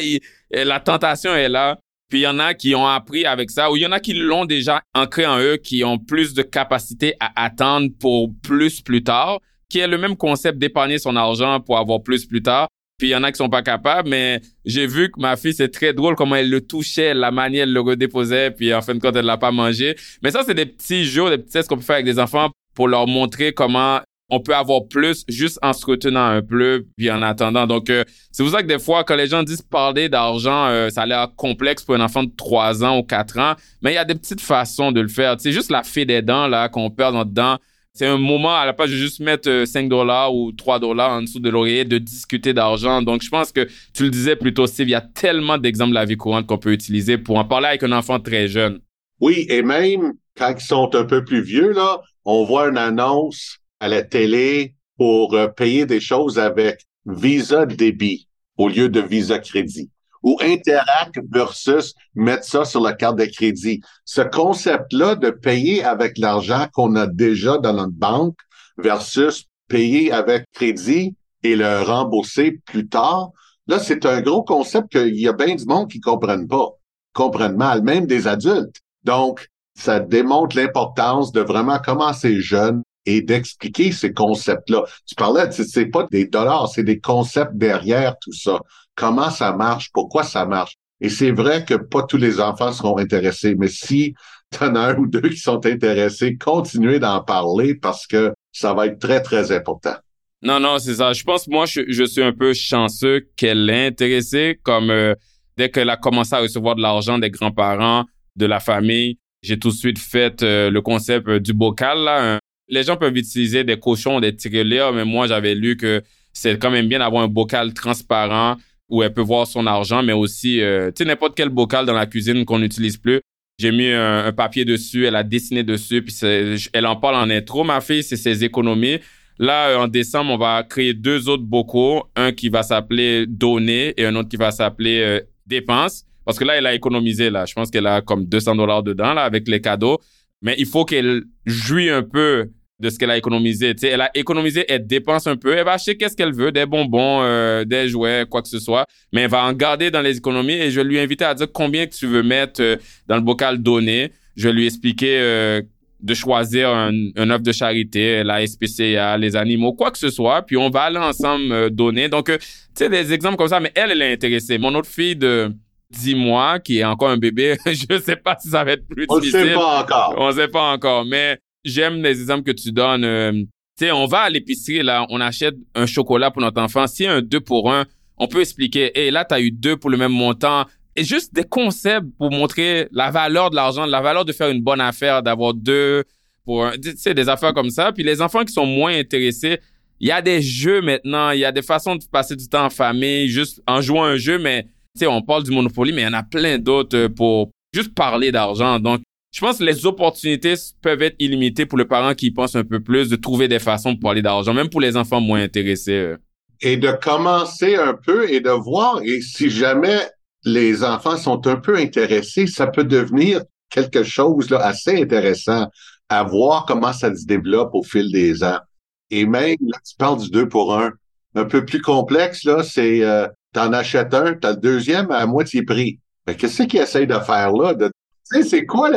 la tentation est là. Puis il y en a qui ont appris avec ça, ou il y en a qui l'ont déjà ancré en eux, qui ont plus de capacité à attendre pour plus plus tard, qui est le même concept d'épargner son argent pour avoir plus plus tard. Puis il y en a qui sont pas capables, mais j'ai vu que ma fille, c'est très drôle comment elle le touchait, la manière elle le redéposait, puis en fin de compte, elle l'a pas mangé. Mais ça, c'est des petits jeux, des petits tests qu'on peut faire avec des enfants pour leur montrer comment on peut avoir plus juste en se retenant un peu puis en attendant. Donc, euh, c'est pour ça que des fois, quand les gens disent parler d'argent, euh, ça a l'air complexe pour un enfant de 3 ans ou 4 ans, mais il y a des petites façons de le faire. C'est juste la fée des dents là qu'on perd notre dents c'est un moment à la place de juste mettre 5 euh, dollars ou 3 dollars en dessous de l'oreiller de discuter d'argent. Donc, je pense que tu le disais plutôt, Steve, il y a tellement d'exemples de la vie courante qu'on peut utiliser pour en parler avec un enfant très jeune. Oui, et même quand ils sont un peu plus vieux, là, on voit une annonce à la télé pour euh, payer des choses avec Visa débit au lieu de Visa crédit ou Interact versus mettre ça sur la carte de crédit. Ce concept-là de payer avec l'argent qu'on a déjà dans notre banque versus payer avec crédit et le rembourser plus tard, là, c'est un gros concept qu'il y a bien du monde qui comprennent pas, comprennent mal, même des adultes. Donc, ça démontre l'importance de vraiment commencer jeune et d'expliquer ces concepts-là. Tu parlais, c'est pas des dollars, c'est des concepts derrière tout ça comment ça marche, pourquoi ça marche? Et c'est vrai que pas tous les enfants seront intéressés, mais si tu en as un ou deux qui sont intéressés, continuez d'en parler parce que ça va être très, très important. Non, non, c'est ça. Je pense, moi, je, suis un peu chanceux qu'elle l'ait intéressée, comme euh, dès qu'elle a commencé à recevoir de l'argent des grands-parents, de la famille, j'ai tout de suite fait euh, le concept euh, du bocal. Là. Les gens peuvent utiliser des cochons, des tirelires, mais moi, j'avais lu que c'est quand même bien d'avoir un bocal transparent où elle peut voir son argent, mais aussi, euh, tu sais, n'importe quel bocal dans la cuisine qu'on n'utilise plus. J'ai mis un, papier dessus, elle a dessiné dessus, puis elle en parle en intro, ma fille, c'est ses économies. Là, euh, en décembre, on va créer deux autres bocaux, un qui va s'appeler donner et un autre qui va s'appeler euh, dépense. Parce que là, elle a économisé, là. Je pense qu'elle a comme 200 dollars dedans, là, avec les cadeaux. Mais il faut qu'elle jouit un peu de ce qu'elle a économisé. elle a économisé, elle dépense un peu, elle va acheter qu'est-ce qu'elle veut, des bonbons, euh, des jouets, quoi que ce soit, mais elle va en garder dans les économies et je vais lui inviter à dire combien tu veux mettre euh, dans le bocal donné. Je vais lui expliquer euh, de choisir un, un de charité, la SPCA, les animaux, quoi que ce soit, puis on va aller ensemble donner. Donc, tu sais, des exemples comme ça, mais elle, elle est intéressée. Mon autre fille de 10 mois, qui est encore un bébé, je sais pas si ça va être plus difficile. On ne sait pas encore. On sait pas encore, mais j'aime les exemples que tu donnes. Euh, tu sais, on va à l'épicerie, là, on achète un chocolat pour notre enfant. A un 2 pour 1, on peut expliquer, hé, là, tu as eu deux pour le même montant. Et juste des concepts pour montrer la valeur de l'argent, la valeur de faire une bonne affaire, d'avoir deux pour un, tu sais, des affaires comme ça. Puis les enfants qui sont moins intéressés, il y a des jeux maintenant, il y a des façons de passer du temps en famille, juste en jouant un jeu, mais tu sais, on parle du Monopoly, mais il y en a plein d'autres euh, pour juste parler d'argent. Donc, je pense que les opportunités peuvent être illimitées pour le parent qui pense un peu plus de trouver des façons de parler d'argent, même pour les enfants moins intéressés. Euh. Et de commencer un peu et de voir, et si jamais les enfants sont un peu intéressés, ça peut devenir quelque chose là, assez intéressant à voir comment ça se développe au fil des ans. Et même, là, tu parles du deux pour un. Un peu plus complexe, là, c'est euh, t'en achètes un, t'as le deuxième à moitié prix. Mais qu'est-ce qu'ils essayent de faire là? De sais, c'est quoi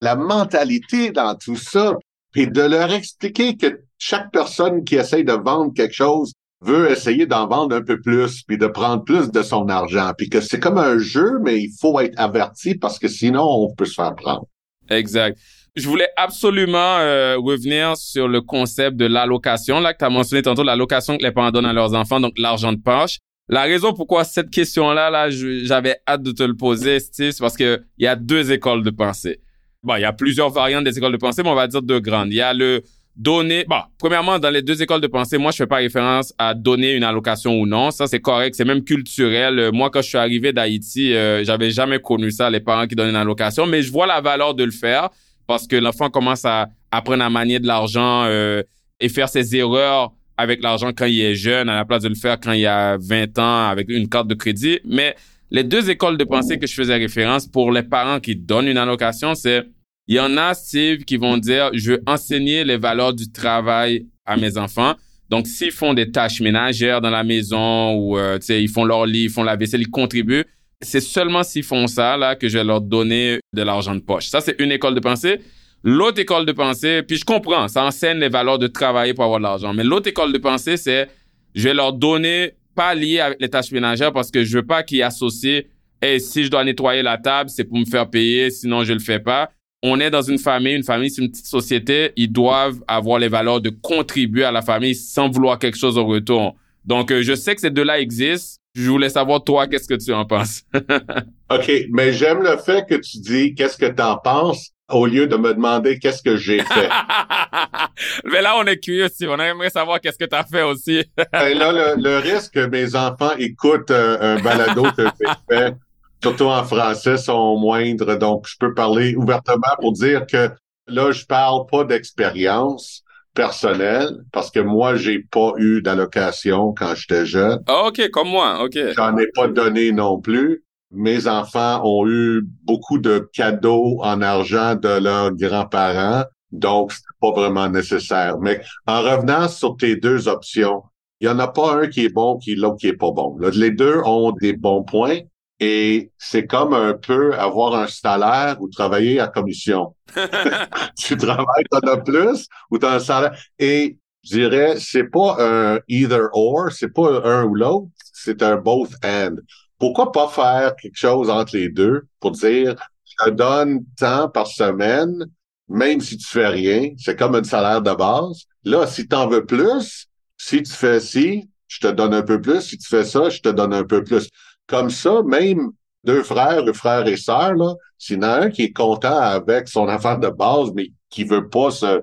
la, mentalité dans tout ça? Puis de leur expliquer que chaque personne qui essaye de vendre quelque chose veut essayer d'en vendre un peu plus, puis de prendre plus de son argent, puis que c'est comme un jeu, mais il faut être averti parce que sinon, on peut se faire prendre. Exact. Je voulais absolument euh, revenir sur le concept de l'allocation, là que tu as mentionné tantôt, l'allocation que les parents donnent à leurs enfants, donc l'argent de poche. La raison pourquoi cette question-là, là, j'avais hâte de te le poser, Steve, c'est parce que il y a deux écoles de pensée. Bon, il y a plusieurs variantes des écoles de pensée, mais on va dire deux grandes. Il y a le donner. Bon, premièrement, dans les deux écoles de pensée, moi, je fais pas référence à donner une allocation ou non. Ça, c'est correct. C'est même culturel. Euh, moi, quand je suis arrivé d'Haïti, euh, j'avais jamais connu ça, les parents qui donnent une allocation, mais je vois la valeur de le faire parce que l'enfant commence à apprendre à manier de l'argent euh, et faire ses erreurs avec l'argent quand il est jeune à la place de le faire quand il a 20 ans avec une carte de crédit. Mais les deux écoles de pensée que je faisais référence pour les parents qui donnent une allocation, c'est il y en a, Steve, qui vont dire, je veux enseigner les valeurs du travail à mes enfants. Donc, s'ils font des tâches ménagères dans la maison ou, euh, tu sais, ils font leur lit, ils font la vaisselle, ils contribuent, c'est seulement s'ils font ça, là, que je vais leur donner de l'argent de poche. Ça, c'est une école de pensée. L'autre école de pensée, puis je comprends, ça enseigne les valeurs de travailler pour avoir de l'argent. Mais l'autre école de pensée, c'est je vais leur donner pas lié avec les tâches ménagères parce que je veux pas qu'ils associent et si je dois nettoyer la table, c'est pour me faire payer, sinon je le fais pas. On est dans une famille, une famille, c'est une petite société, ils doivent avoir les valeurs de contribuer à la famille sans vouloir quelque chose au retour. Donc, euh, je sais que ces deux-là existent. Je voulais savoir, toi, qu'est-ce que tu en penses? OK, mais j'aime le fait que tu dis qu'est-ce que tu en penses? Au lieu de me demander qu'est-ce que j'ai fait. Mais là, on est curieux aussi. On aimerait savoir qu'est-ce que tu as fait aussi. Et ben là, le, risque que mes enfants écoutent euh, un balado que j'ai fait, surtout en français, sont moindres. Donc, je peux parler ouvertement pour dire que là, je parle pas d'expérience personnelle parce que moi, j'ai pas eu d'allocation quand j'étais jeune. Ah, OK, comme moi. OK. J'en ai pas donné non plus mes enfants ont eu beaucoup de cadeaux en argent de leurs grands-parents, donc c'est pas vraiment nécessaire. Mais en revenant sur tes deux options, il y en a pas un qui est bon, qui l'autre qui est pas bon. les deux ont des bons points et c'est comme un peu avoir un salaire ou travailler à commission. tu travailles, t'en as plus ou t'as un salaire. Et je dirais, c'est pas un either or, c'est pas un ou l'autre, c'est un both and pourquoi pas faire quelque chose entre les deux pour dire, je te donne tant par semaine, même si tu fais rien, c'est comme un salaire de base. Là, si tu en veux plus, si tu fais ci, je te donne un peu plus. Si tu fais ça, je te donne un peu plus. Comme ça, même deux frères, deux frères et sœurs, là, s'il y en a un qui est content avec son affaire de base, mais qui veut pas se,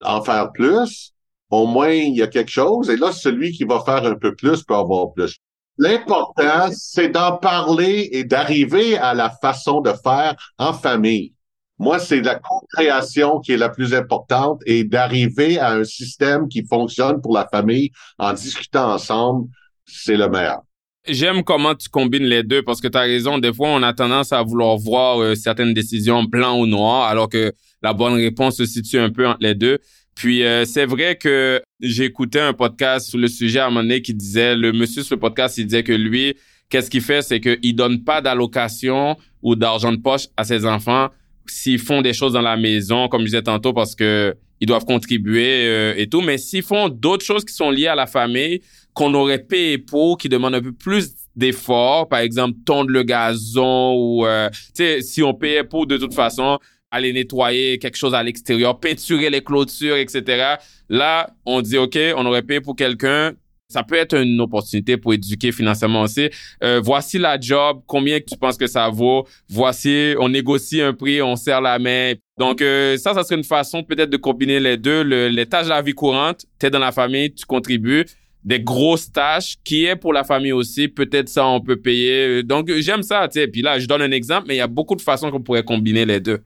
en faire plus, au moins, il y a quelque chose. Et là, celui qui va faire un peu plus peut avoir plus. L'important, c'est d'en parler et d'arriver à la façon de faire en famille. Moi, c'est la co-création qui est la plus importante et d'arriver à un système qui fonctionne pour la famille en discutant ensemble, c'est le meilleur. J'aime comment tu combines les deux parce que tu as raison. Des fois, on a tendance à vouloir voir euh, certaines décisions blanc ou noir alors que la bonne réponse se situe un peu entre les deux. Puis euh, c'est vrai que écouté un podcast sur le sujet à un moment donné qui disait, le monsieur sur le podcast, il disait que lui, qu'est-ce qu'il fait, c'est qu'il donne pas d'allocation ou d'argent de poche à ses enfants s'ils font des choses dans la maison, comme je disais tantôt, parce que ils doivent contribuer euh, et tout. Mais s'ils font d'autres choses qui sont liées à la famille, qu'on aurait payé pour, qui demandent un peu plus d'efforts, par exemple tondre le gazon ou euh, tu sais si on payait pour de toute façon aller nettoyer quelque chose à l'extérieur, peinturer les clôtures, etc. Là, on dit, OK, on aurait payé pour quelqu'un, ça peut être une opportunité pour éduquer financièrement aussi. Euh, voici la job, combien tu penses que ça vaut? Voici, on négocie un prix, on serre la main. Donc euh, ça, ça serait une façon peut-être de combiner les deux. Le, les tâches de la vie courante, tu es dans la famille, tu contribues. Des grosses tâches qui est pour la famille aussi. Peut-être ça, on peut payer. Donc j'aime ça. Tu sais. Puis là, je donne un exemple, mais il y a beaucoup de façons qu'on pourrait combiner les deux.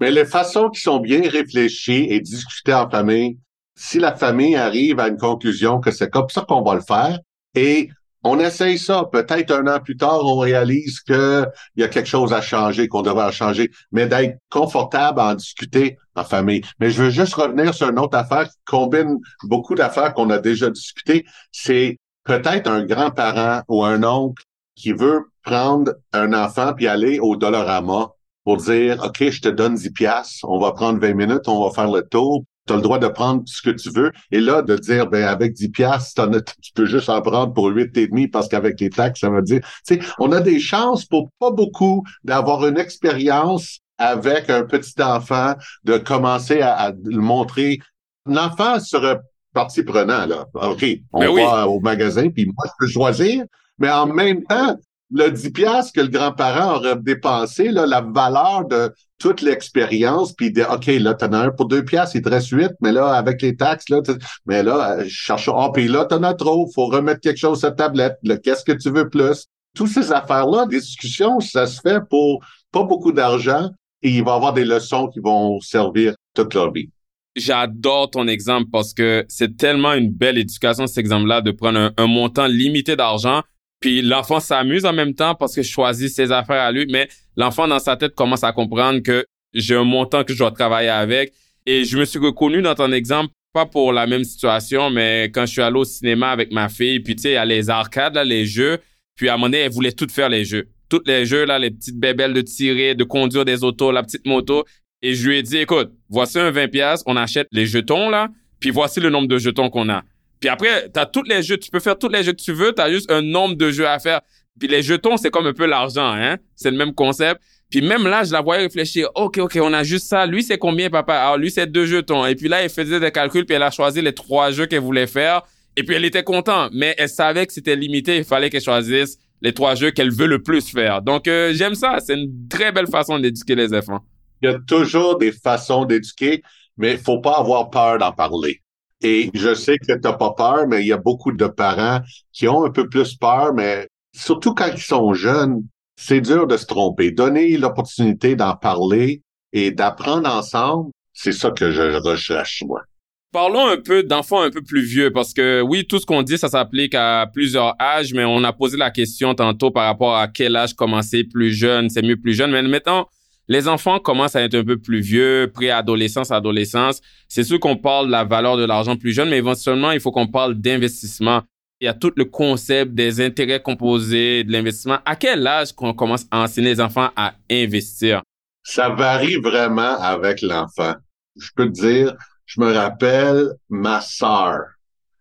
Mais les façons qui sont bien réfléchies et discutées en famille, si la famille arrive à une conclusion que c'est comme ça qu'on va le faire et on essaye ça. Peut-être un an plus tard, on réalise qu'il y a quelque chose à changer, qu'on devrait changer, mais d'être confortable à en discuter en famille. Mais je veux juste revenir sur une autre affaire qui combine beaucoup d'affaires qu'on a déjà discutées. C'est peut-être un grand-parent ou un oncle qui veut prendre un enfant puis aller au Dollarama pour dire, OK, je te donne 10 piastres, on va prendre 20 minutes, on va faire le tour, tu as le droit de prendre ce que tu veux. Et là, de dire, ben avec 10 piastres, tu peux juste en prendre pour 8 et demi parce qu'avec les taxes, ça veut dire, tu sais, on a des chances pour pas beaucoup d'avoir une expérience avec un petit enfant, de commencer à, le montrer. L'enfant serait partie prenant, là. OK, on ben va au magasin, puis moi, je peux choisir. Mais en même temps, le 10 piastres que le grand-parent aurait dépensé, là, la valeur de toute l'expérience, puis de, OK, là, t'en as un pour deux piastres, il te reste huit, mais là, avec les taxes, là, mais là, je cherche, ah, puis là, t'en as trop, faut remettre quelque chose sur la tablette, qu'est-ce que tu veux plus? Toutes ces affaires-là, des discussions, ça se fait pour pas beaucoup d'argent et il va y avoir des leçons qui vont servir toute leur vie. J'adore ton exemple parce que c'est tellement une belle éducation, cet exemple-là, de prendre un montant limité d'argent puis l'enfant s'amuse en même temps parce que je choisis ses affaires à lui, mais l'enfant dans sa tête commence à comprendre que j'ai un montant que je dois travailler avec. Et je me suis reconnu dans ton exemple, pas pour la même situation, mais quand je suis allé au cinéma avec ma fille, puis tu sais, a les arcades, là, les jeux, puis à un moment donné, elle voulait tout faire les jeux. Tous les jeux, là, les petites bébelles de tirer, de conduire des autos, la petite moto. Et je lui ai dit, écoute, voici un 20 pièces, on achète les jetons, là, puis voici le nombre de jetons qu'on a. Puis après, tu as tous les jeux, tu peux faire tous les jeux que tu veux, tu as juste un nombre de jeux à faire. Puis les jetons, c'est comme un peu l'argent, hein? C'est le même concept. Puis même là, je la voyais réfléchir. OK, OK, on a juste ça. Lui, c'est combien, papa? Alors, lui, c'est deux jetons. Et puis là, elle faisait des calculs, puis elle a choisi les trois jeux qu'elle voulait faire. Et puis elle était contente. Mais elle savait que c'était limité. Il fallait qu'elle choisisse les trois jeux qu'elle veut le plus faire. Donc, euh, j'aime ça. C'est une très belle façon d'éduquer les enfants. Il y a toujours des façons d'éduquer, mais il faut pas avoir peur d'en parler. Et je sais que tu n'as pas peur, mais il y a beaucoup de parents qui ont un peu plus peur, mais surtout quand ils sont jeunes, c'est dur de se tromper. Donner l'opportunité d'en parler et d'apprendre ensemble, c'est ça que je recherche, moi. Parlons un peu d'enfants un peu plus vieux, parce que oui, tout ce qu'on dit, ça s'applique à plusieurs âges, mais on a posé la question tantôt par rapport à quel âge commencer plus jeune, c'est mieux plus jeune. Mais maintenant, les enfants commencent à être un peu plus vieux, préadolescence, adolescence. C'est sûr qu'on parle de la valeur de l'argent plus jeune, mais éventuellement, il faut qu'on parle d'investissement. Il y a tout le concept des intérêts composés, de l'investissement. À quel âge qu'on commence à enseigner les enfants à investir? Ça varie vraiment avec l'enfant. Je peux te dire, je me rappelle ma sœur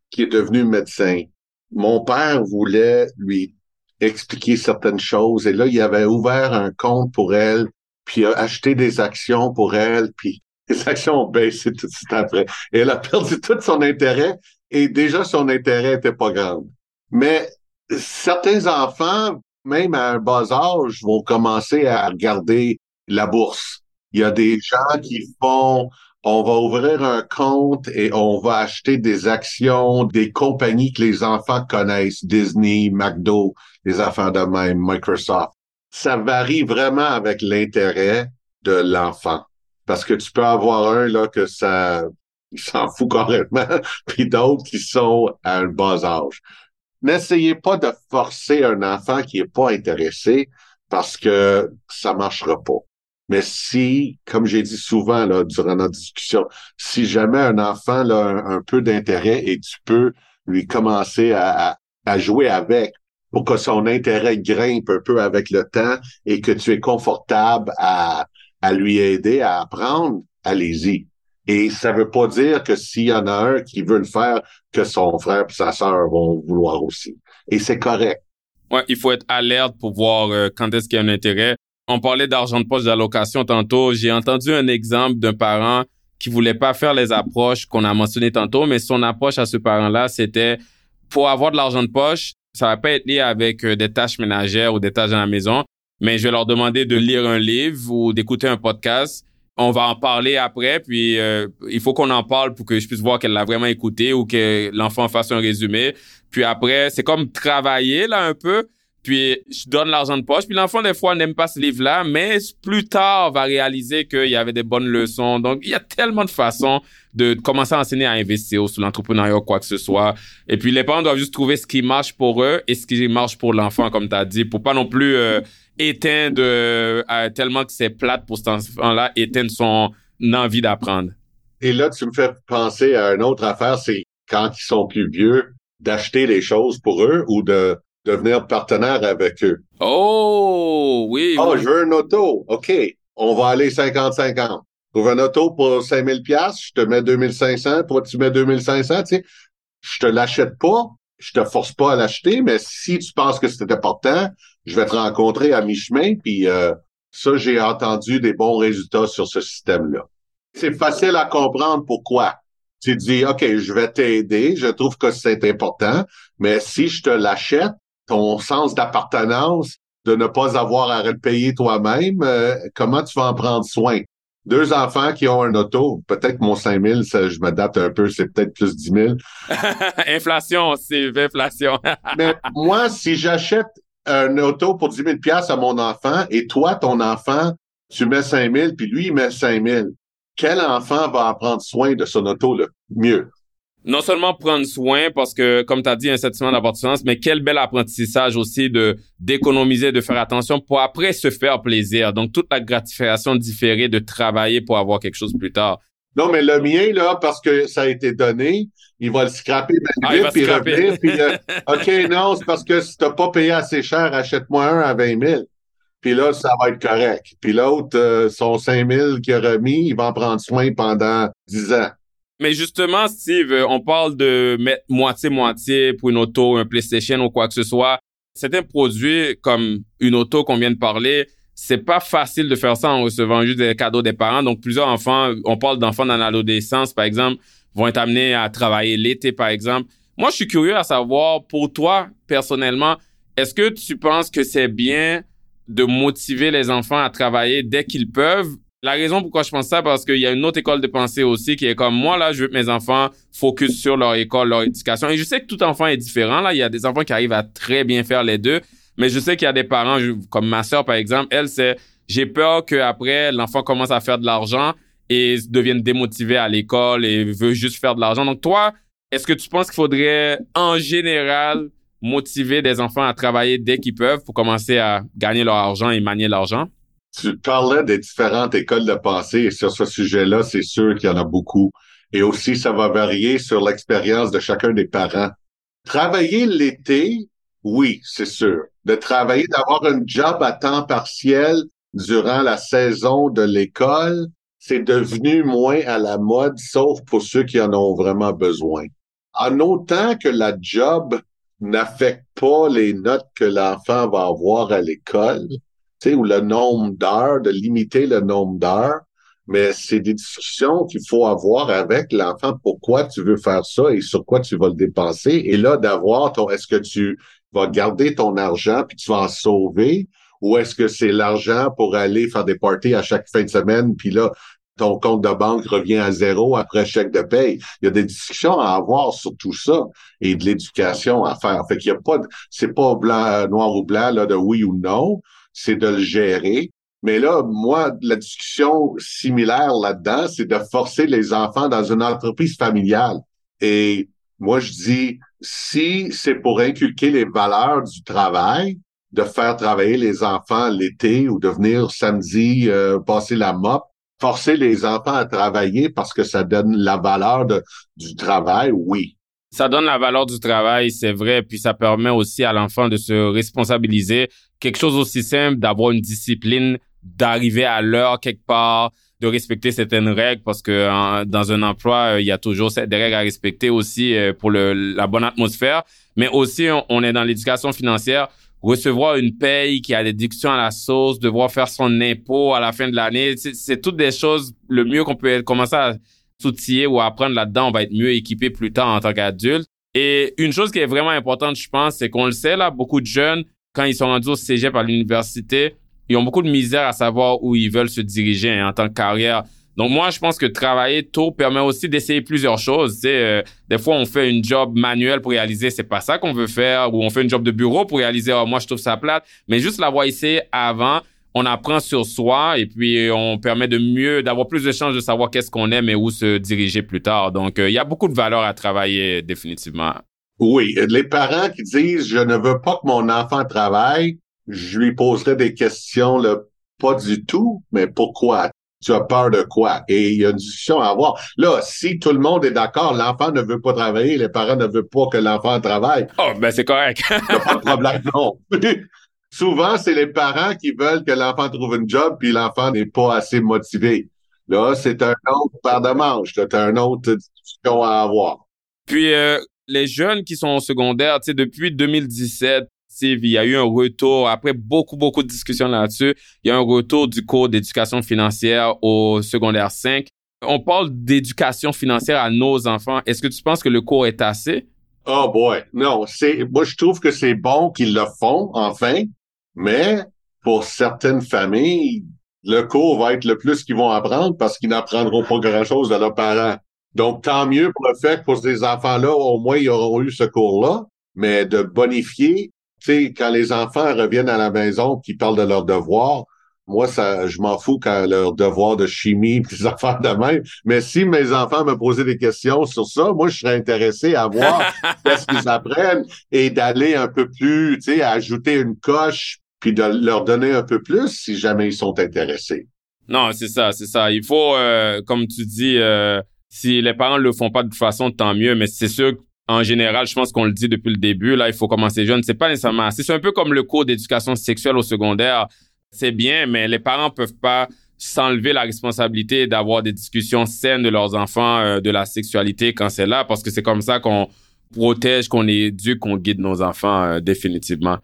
qui est devenue médecin. Mon père voulait lui expliquer certaines choses et là, il avait ouvert un compte pour elle puis a des actions pour elle, puis les actions ont baissé tout de suite après. Et elle a perdu tout son intérêt, et déjà son intérêt était pas grand. Mais certains enfants, même à un bas âge, vont commencer à regarder la bourse. Il y a des gens qui font on va ouvrir un compte et on va acheter des actions des compagnies que les enfants connaissent, Disney, McDo, les enfants de même, Microsoft ça varie vraiment avec l'intérêt de l'enfant. Parce que tu peux avoir un là que ça s'en fout complètement, puis d'autres qui sont à un bas âge. N'essayez pas de forcer un enfant qui est pas intéressé parce que ça marchera pas. Mais si, comme j'ai dit souvent là, durant notre discussion, si jamais un enfant a un, peu d'intérêt et tu peux lui commencer à jouer avec, pour que son intérêt grimpe un peu avec le temps et que tu es confortable à, à lui aider à apprendre, allez-y. Et ça veut pas dire que s'il y en a un qui veut le faire, que son frère et sa sœur vont vouloir aussi. Et c'est correct. Ouais, il faut être alerte pour voir euh, quand est-ce qu'il y a un intérêt. On parlait d'argent de poche d'allocation tantôt. J'ai entendu un exemple d'un parent qui voulait pas faire les approches qu'on a mentionnées tantôt, mais son approche à ce parent-là, c'était pour avoir de l'argent de poche, ça va pas être lié avec euh, des tâches ménagères ou des tâches à la maison, mais je vais leur demander de lire un livre ou d'écouter un podcast. On va en parler après, puis euh, il faut qu'on en parle pour que je puisse voir qu'elle l'a vraiment écouté ou que l'enfant fasse un résumé. Puis après, c'est comme travailler là un peu. Puis je donne l'argent de poche. Puis l'enfant, des fois, n'aime pas ce livre-là, mais plus tard, va réaliser qu'il y avait des bonnes leçons. Donc, il y a tellement de façons de commencer à enseigner à investir sur l'entrepreneuriat, quoi que ce soit. Et puis, les parents doivent juste trouver ce qui marche pour eux et ce qui marche pour l'enfant, comme tu as dit, pour pas non plus euh, éteindre euh, tellement que c'est plate pour cet enfant-là, éteindre son envie d'apprendre. Et là, tu me fais penser à une autre affaire, c'est quand ils sont plus vieux, d'acheter les choses pour eux ou de devenir partenaire avec eux. Oh, oui. Oh, je veux un auto. OK. On va aller 50-50. Trouve un auto pour 5000 pièces, je te mets 2500, toi tu mets 2500, tu sais. Je te l'achète pas, je te force pas à l'acheter, mais si tu penses que c'est important, je vais te rencontrer à mi-chemin, puis euh, ça, j'ai entendu des bons résultats sur ce système-là. C'est facile à comprendre pourquoi. Tu dis, OK, je vais t'aider, je trouve que c'est important, mais si je te l'achète, ton sens d'appartenance, de ne pas avoir à le payer toi-même, euh, comment tu vas en prendre soin? Deux enfants qui ont un auto, peut-être mon 5 000, ça, je m'adapte un peu, c'est peut-être plus 10 000. inflation, c'est inflation. Mais moi, si j'achète un auto pour 10 000 à mon enfant et toi, ton enfant, tu mets 5 000 puis lui, il met 5 000, quel enfant va en prendre soin de son auto le mieux? Non seulement prendre soin parce que, comme tu as dit, un sentiment d'appartenance, mais quel bel apprentissage aussi de d'économiser, de faire attention pour après se faire plaisir. Donc, toute la gratification différée de travailler pour avoir quelque chose plus tard. Non, mais le mien, là, parce que ça a été donné, il va le scraper ah, puis revenir, puis euh, OK, non, c'est parce que si t'as pas payé assez cher, achète-moi un à 20 000. Puis là, ça va être correct. Puis l'autre, euh, son 5 000 qu'il a remis, il va en prendre soin pendant 10 ans. Mais justement, Steve, euh, on parle de mettre moitié-moitié pour une auto, un PlayStation ou quoi que ce soit. Certains produits, comme une auto qu'on vient de parler, c'est pas facile de faire ça en recevant juste des cadeaux des parents. Donc, plusieurs enfants, on parle d'enfants dans l'adolescence, par exemple, vont être amenés à travailler l'été, par exemple. Moi, je suis curieux à savoir, pour toi, personnellement, est-ce que tu penses que c'est bien de motiver les enfants à travailler dès qu'ils peuvent la raison pourquoi je pense ça, parce qu'il y a une autre école de pensée aussi qui est comme moi, là, je veux que mes enfants focus sur leur école, leur éducation. Et je sais que tout enfant est différent, là. Il y a des enfants qui arrivent à très bien faire les deux. Mais je sais qu'il y a des parents, comme ma sœur, par exemple, elle, c'est, j'ai peur qu'après, l'enfant commence à faire de l'argent et devienne démotivé à l'école et veut juste faire de l'argent. Donc, toi, est-ce que tu penses qu'il faudrait, en général, motiver des enfants à travailler dès qu'ils peuvent pour commencer à gagner leur argent et manier l'argent? Tu parlais des différentes écoles de pensée et sur ce sujet-là, c'est sûr qu'il y en a beaucoup. Et aussi, ça va varier sur l'expérience de chacun des parents. Travailler l'été, oui, c'est sûr. De travailler, d'avoir un job à temps partiel durant la saison de l'école, c'est devenu moins à la mode, sauf pour ceux qui en ont vraiment besoin. En autant que la job n'affecte pas les notes que l'enfant va avoir à l'école, ou le nombre d'heures, de limiter le nombre d'heures. Mais c'est des discussions qu'il faut avoir avec l'enfant. Pourquoi tu veux faire ça et sur quoi tu vas le dépenser? Et là, d'avoir ton, est-ce que tu vas garder ton argent puis tu vas en sauver? Ou est-ce que c'est l'argent pour aller faire des parties à chaque fin de semaine puis là, ton compte de banque revient à zéro après chèque de paye? Il y a des discussions à avoir sur tout ça et de l'éducation à faire. Fait qu'il y a pas, c'est pas blanc, noir ou blanc, là, de oui ou non c'est de le gérer. Mais là, moi, la discussion similaire là-dedans, c'est de forcer les enfants dans une entreprise familiale. Et moi, je dis, si c'est pour inculquer les valeurs du travail, de faire travailler les enfants l'été ou de venir samedi euh, passer la mop, forcer les enfants à travailler parce que ça donne la valeur de, du travail, oui. Ça donne la valeur du travail, c'est vrai, puis ça permet aussi à l'enfant de se responsabiliser. Quelque chose aussi simple, d'avoir une discipline, d'arriver à l'heure quelque part, de respecter certaines règles parce que dans un emploi, euh, il y a toujours des règles à respecter aussi euh, pour la bonne atmosphère. Mais aussi, on, est dans l'éducation financière. Recevoir une paye qui a des déductions à la sauce, devoir faire son impôt à la fin de l'année, c'est toutes des choses, le mieux qu'on peut commencer à s'outiller ou apprendre là-dedans, on va être mieux équipé plus tard en tant qu'adulte. Et une chose qui est vraiment importante, je pense, c'est qu'on le sait, là, beaucoup de jeunes, quand ils sont rendus au cégep à l'université, ils ont beaucoup de misère à savoir où ils veulent se diriger hein, en tant que carrière. Donc moi, je pense que travailler tôt permet aussi d'essayer plusieurs choses. Euh, des fois, on fait une job manuel pour réaliser c'est pas ça qu'on veut faire, ou on fait une job de bureau pour réaliser oh, moi je trouve ça plate. Mais juste l'avoir essayé avant, on apprend sur soi et puis on permet de mieux, d'avoir plus de chances de savoir qu'est-ce qu'on aime et où se diriger plus tard. Donc euh, il y a beaucoup de valeur à travailler définitivement. Oui, les parents qui disent je ne veux pas que mon enfant travaille, je lui poserai des questions là, pas du tout, mais pourquoi? Tu as peur de quoi? Et il y a une discussion à avoir. Là, si tout le monde est d'accord, l'enfant ne veut pas travailler, les parents ne veulent pas que l'enfant travaille. Oh, ben c'est correct. pas de problème, non. Souvent, c'est les parents qui veulent que l'enfant trouve une job, puis l'enfant n'est pas assez motivé. Là, c'est un autre paire de manches. C'est un autre discussion à avoir. Puis, euh, les jeunes qui sont au secondaire, tu sais, depuis 2017, il y a eu un retour, après beaucoup, beaucoup de discussions là-dessus, il y a un retour du cours d'éducation financière au secondaire 5. On parle d'éducation financière à nos enfants. Est-ce que tu penses que le cours est assez? Oh boy, non, c'est, moi je trouve que c'est bon qu'ils le font, enfin, mais pour certaines familles, le cours va être le plus qu'ils vont apprendre parce qu'ils n'apprendront pas grand-chose de leurs parents. Donc, tant mieux pour le fait que pour ces enfants-là, au moins, ils auront eu ce cours-là, mais de bonifier tu sais, quand les enfants reviennent à la maison, qu'ils parlent de leurs devoirs, moi, ça, je m'en fous quand leurs devoirs de chimie, puis des affaires de même. Mais si mes enfants me posaient des questions sur ça, moi, je serais intéressé à voir qu'est-ce qu'ils apprennent et d'aller un peu plus, tu sais, ajouter une coche, puis de leur donner un peu plus si jamais ils sont intéressés. Non, c'est ça, c'est ça. Il faut, euh, comme tu dis, euh, si les parents le font pas de toute façon, tant mieux. Mais c'est sûr en général, je pense qu'on le dit depuis le début, là, il faut commencer jeune. C'est pas nécessairement C'est un peu comme le cours d'éducation sexuelle au secondaire. C'est bien, mais les parents peuvent pas s'enlever la responsabilité d'avoir des discussions saines de leurs enfants euh, de la sexualité quand c'est là, parce que c'est comme ça qu'on protège, qu'on éduque, qu'on guide nos enfants euh, définitivement.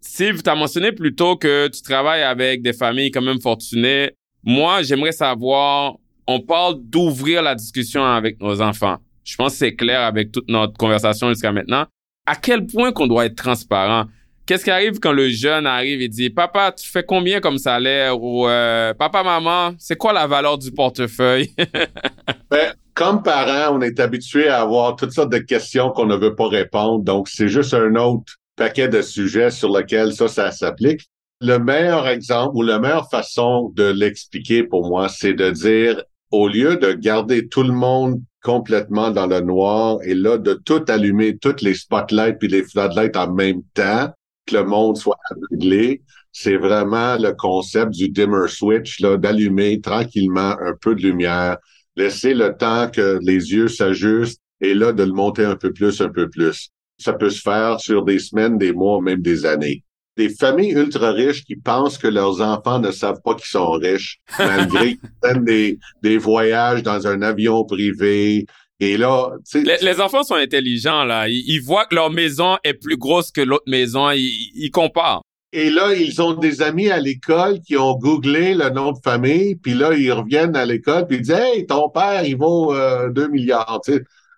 Sylve, tu as mentionné plus tôt que tu travailles avec des familles quand même fortunées. Moi, j'aimerais savoir, on parle d'ouvrir la discussion avec nos enfants. Je pense que c'est clair avec toute notre conversation jusqu'à maintenant. À quel point qu'on doit être transparent? Qu'est-ce qui arrive quand le jeune arrive et dit Papa, tu fais combien comme salaire? Ou euh, Papa, maman, c'est quoi la valeur du portefeuille? ben, comme parent, on est habitué à avoir toutes sortes de questions qu'on ne veut pas répondre. Donc, c'est juste un autre paquet de sujets sur lesquels ça, ça s'applique. Le meilleur exemple ou la meilleure façon de l'expliquer pour moi, c'est de dire, au lieu de garder tout le monde complètement dans le noir et là, de tout allumer, toutes les spotlights puis les floodlights en même temps, que le monde soit aveuglé, c'est vraiment le concept du dimmer switch, là, d'allumer tranquillement un peu de lumière, laisser le temps que les yeux s'ajustent et là, de le monter un peu plus, un peu plus. Ça peut se faire sur des semaines, des mois, même des années des familles ultra riches qui pensent que leurs enfants ne savent pas qu'ils sont riches, malgré qu'ils prennent des, des voyages dans un avion privé. Et là, les, les, enfants sont intelligents là. Ils, voient que leur maison est plus grosse que l'autre maison. Ils, ils, comparent. Et là, ils ont des amis à l'école qui ont googlé le nom de famille, puis là, ils reviennent à l'école, puis ils disent Hey, ton père, il vaut euh, 2 milliards.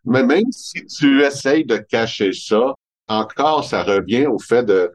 Mais même si tu essayes de cacher ça, encore, ça revient au fait de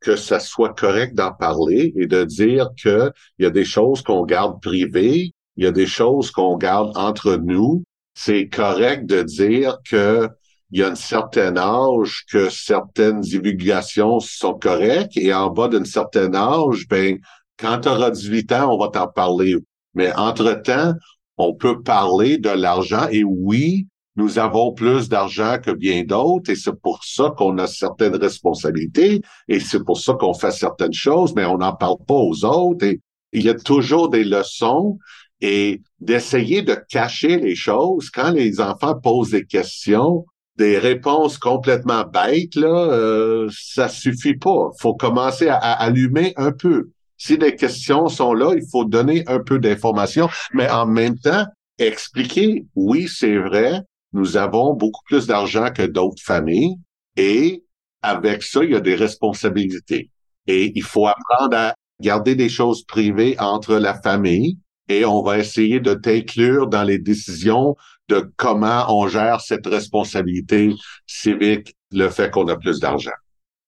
que ça soit correct d'en parler et de dire que il y a des choses qu'on garde privées, il y a des choses qu'on garde entre nous. C'est correct de dire que il y a un certain âge que certaines divulgations sont correctes et en bas d'un certain âge, ben, quand tu auras 18 ans, on va t'en parler. Mais entre-temps, on peut parler de l'argent et oui, nous avons plus d'argent que bien d'autres et c'est pour ça qu'on a certaines responsabilités et c'est pour ça qu'on fait certaines choses, mais on n'en parle pas aux autres et il y a toujours des leçons et d'essayer de cacher les choses quand les enfants posent des questions, des réponses complètement bêtes là, euh, ça suffit pas. Faut commencer à, allumer un peu. Si les questions sont là, il faut donner un peu d'informations, mais en même temps expliquer, oui, c'est vrai, nous avons beaucoup plus d'argent que d'autres familles et avec ça, il y a des responsabilités. Et il faut apprendre à garder des choses privées entre la famille et on va essayer de t'inclure dans les décisions de comment on gère cette responsabilité civique, le fait qu'on a plus d'argent.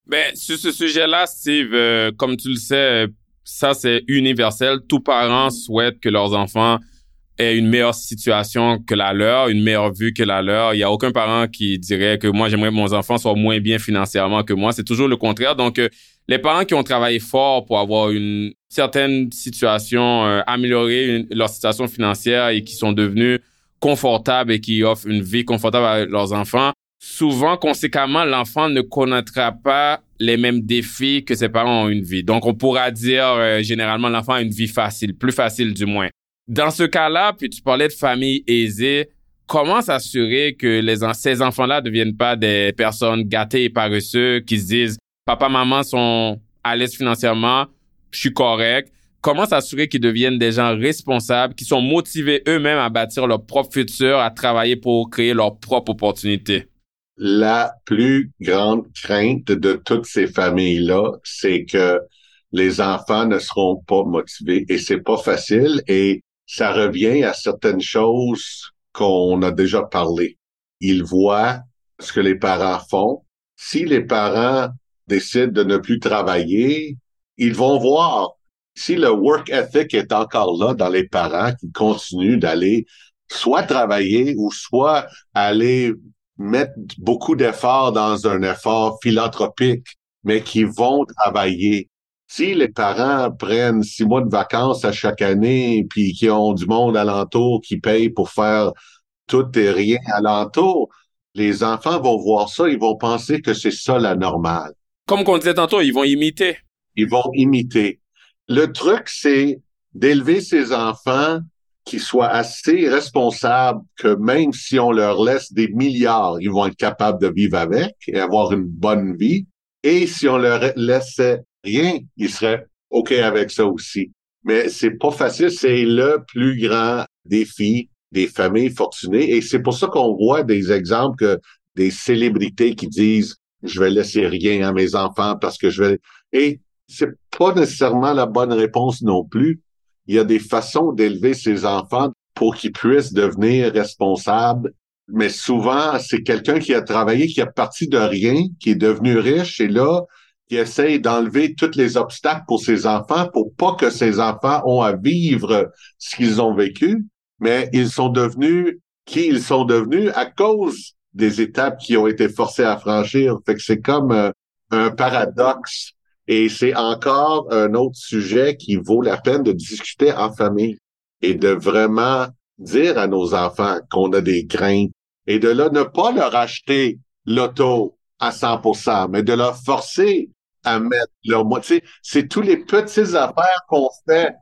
Ben, sur ce sujet-là, Steve, euh, comme tu le sais, ça c'est universel. Tous parents souhaitent que leurs enfants aient une meilleure situation que la leur, une meilleure vue que la leur. Il y a aucun parent qui dirait que moi j'aimerais que mon enfant soit moins bien financièrement que moi. C'est toujours le contraire. Donc, euh, les parents qui ont travaillé fort pour avoir une certaine situation, euh, améliorer leur situation financière et qui sont devenus confortables et qui offrent une vie confortable à leurs enfants, souvent, conséquemment, l'enfant ne connaîtra pas les mêmes défis que ses parents ont une vie. Donc, on pourra dire, euh, généralement, l'enfant a une vie facile, plus facile du moins. Dans ce cas-là, puis tu parlais de famille aisée, comment s'assurer que les, ces enfants-là ne deviennent pas des personnes gâtées et paresseux qui se disent, papa, maman sont à l'aise financièrement, je suis correct? Comment s'assurer qu'ils deviennent des gens responsables, qui sont motivés eux-mêmes à bâtir leur propre futur, à travailler pour créer leur propre opportunité? la plus grande crainte de toutes ces familles-là, c'est que les enfants ne seront pas motivés et c'est pas facile et ça revient à certaines choses qu'on a déjà parlé. Ils voient ce que les parents font. Si les parents décident de ne plus travailler, ils vont voir si le work ethic est encore là dans les parents qui continuent d'aller soit travailler ou soit aller mettent beaucoup d'efforts dans un effort philanthropique, mais qui vont travailler. Si les parents prennent six mois de vacances à chaque année, puis qui ont du monde alentour qui paye pour faire tout et rien alentour, les enfants vont voir ça, ils vont penser que c'est ça la normale. Comme on disait tantôt, ils vont imiter. Ils vont imiter. Le truc, c'est d'élever ces enfants qui soient assez responsables que même si on leur laisse des milliards, ils vont être capables de vivre avec et avoir une bonne vie. Et si on leur laissait rien, ils seraient OK avec ça aussi. Mais c'est pas facile, c'est le plus grand défi des familles fortunées. Et c'est pour ça qu'on voit des exemples que des célébrités qui disent je vais laisser rien à mes enfants parce que je vais. Et c'est pas nécessairement la bonne réponse non plus il y a des façons d'élever ses enfants pour qu'ils puissent devenir responsables. Mais souvent, c'est quelqu'un qui a travaillé, qui a parti de rien, qui est devenu riche et là, qui essaye d'enlever tous les obstacles pour ses enfants pour pas que ses enfants ont à vivre ce qu'ils ont vécu. Mais ils sont devenus qui ils sont devenus à cause des étapes qui ont été forcés à franchir. Fait que c'est comme euh, un paradoxe et c'est encore un autre sujet qui vaut la peine de discuter en famille et de vraiment dire à nos enfants qu'on a des craintes et de là ne pas leur acheter l'auto à 100%, mais de leur forcer à mettre leur moitié. C'est tous les petites affaires qu'on fait.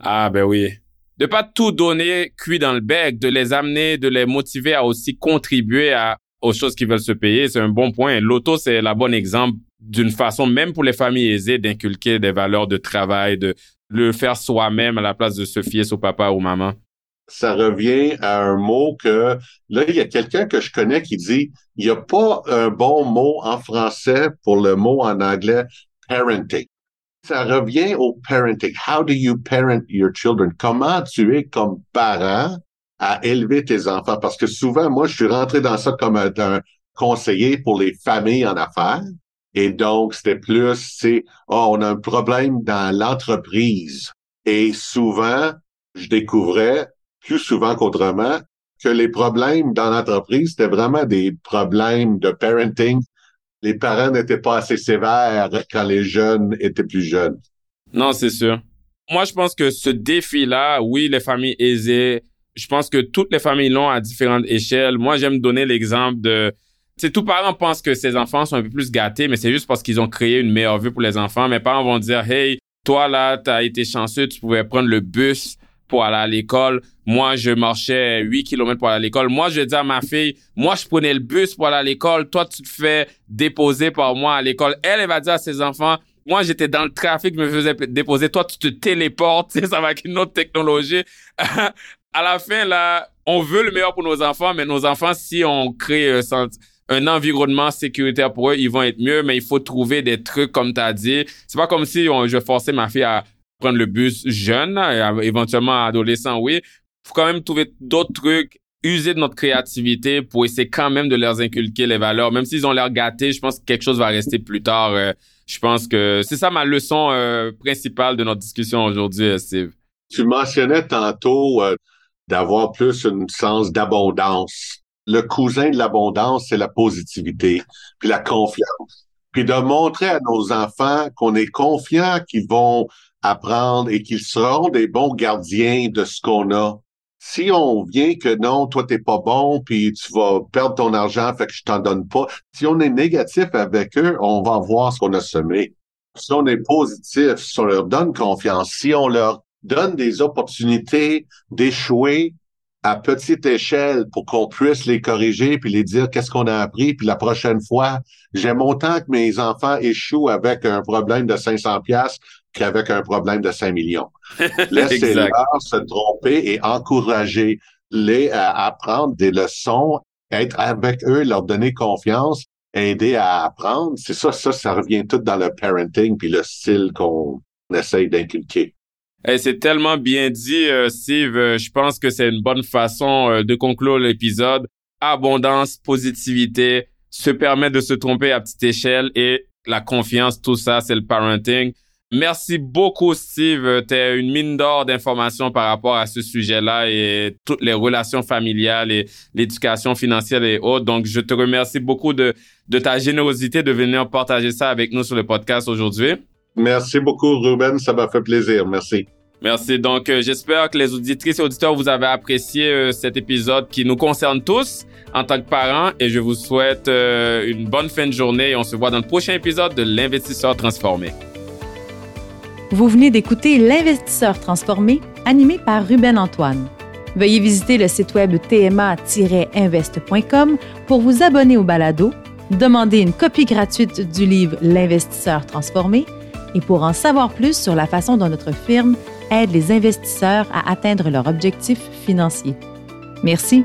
Ah ben oui. De pas tout donner cuit dans le bec, de les amener, de les motiver à aussi contribuer à, aux choses qu'ils veulent se payer, c'est un bon point. L'auto, c'est la bonne exemple d'une façon, même pour les familles aisées, d'inculquer des valeurs de travail, de le faire soi-même à la place de se fier sur papa ou maman? Ça revient à un mot que, là, il y a quelqu'un que je connais qui dit, il n'y a pas un bon mot en français pour le mot en anglais parenting. Ça revient au parenting. How do you parent your children? Comment tu es comme parent à élever tes enfants? Parce que souvent, moi, je suis rentré dans ça comme un conseiller pour les familles en affaires. Et donc, c'était plus, c'est, oh, on a un problème dans l'entreprise. Et souvent, je découvrais, plus souvent qu'autrement, que les problèmes dans l'entreprise, c'était vraiment des problèmes de parenting. Les parents n'étaient pas assez sévères quand les jeunes étaient plus jeunes. Non, c'est sûr. Moi, je pense que ce défi-là, oui, les familles aisées, je pense que toutes les familles l'ont à différentes échelles. Moi, j'aime donner l'exemple de sais, tous parents pensent que ces enfants sont un peu plus gâtés, mais c'est juste parce qu'ils ont créé une meilleure vue pour les enfants. Mes parents vont dire, hey, toi là, t'as été chanceux, tu pouvais prendre le bus pour aller à l'école. Moi, je marchais 8 km pour aller à l'école. Moi, je dire à ma fille, moi, je prenais le bus pour aller à l'école. Toi, tu te fais déposer par moi à l'école. Elle, elle va dire à ses enfants, moi, j'étais dans le trafic, je me faisais déposer. Toi, tu te téléportes. Ça va avec une autre technologie. à la fin, là, on veut le meilleur pour nos enfants, mais nos enfants, si on crée un un environnement sécuritaire pour eux, ils vont être mieux, mais il faut trouver des trucs comme tu as dit. C'est pas comme si on, je forçais ma fille à prendre le bus jeune, éventuellement adolescent, oui. Faut quand même trouver d'autres trucs, user de notre créativité pour essayer quand même de leur inculquer les valeurs. Même s'ils ont l'air gâtés, je pense que quelque chose va rester plus tard. Euh, je pense que c'est ça ma leçon euh, principale de notre discussion aujourd'hui, euh, Steve. Tu mentionnais tantôt d'avoir plus une sens d'abondance. Le cousin de l'abondance, c'est la positivité, puis la confiance. Puis de montrer à nos enfants qu'on est confiant qu'ils vont apprendre et qu'ils seront des bons gardiens de ce qu'on a. Si on vient que non, toi t'es pas bon, puis tu vas perdre ton argent, fait que je t'en donne pas. Si on est négatif avec eux, on va voir ce qu'on a semé. Si on est positif, si on leur donne confiance, si on leur donne des opportunités d'échouer à petite échelle pour qu'on puisse les corriger puis les dire qu'est-ce qu'on a appris puis la prochaine fois j'aime autant que mes enfants échouent avec un problème de 500 pièces qu'avec un problème de 5 millions. Laissez-leur se tromper et encourager-les à apprendre des leçons, être avec eux, leur donner confiance, aider à apprendre. C'est ça, ça, ça revient tout dans le parenting puis le style qu'on essaye d'inculquer. c'est tellement bien dit, euh, Steve. Euh, je pense que c'est une bonne façon euh, de conclure l'épisode. Abondance, positivité, se permettre de se tromper à petite échelle et la confiance, tout ça, c'est le parenting. Merci beaucoup, Steve. Tu es une mine d'or d'informations par rapport à ce sujet-là et toutes les relations familiales et l'éducation financière et autres. Donc, je te remercie beaucoup de, de ta générosité de venir partager ça avec nous sur le podcast aujourd'hui. Merci beaucoup, Ruben. Ça m'a fait plaisir. Merci. Merci. Donc, euh, j'espère que les auditrices et auditeurs, vous avez apprécié euh, cet épisode qui nous concerne tous en tant que parents et je vous souhaite euh, une bonne fin de journée et on se voit dans le prochain épisode de l'investisseur transformé. Vous venez d'écouter L'investisseur transformé, animé par Ruben Antoine. Veuillez visiter le site web tma-invest.com pour vous abonner au balado, demander une copie gratuite du livre L'investisseur transformé et pour en savoir plus sur la façon dont notre firme aide les investisseurs à atteindre leurs objectifs financiers. Merci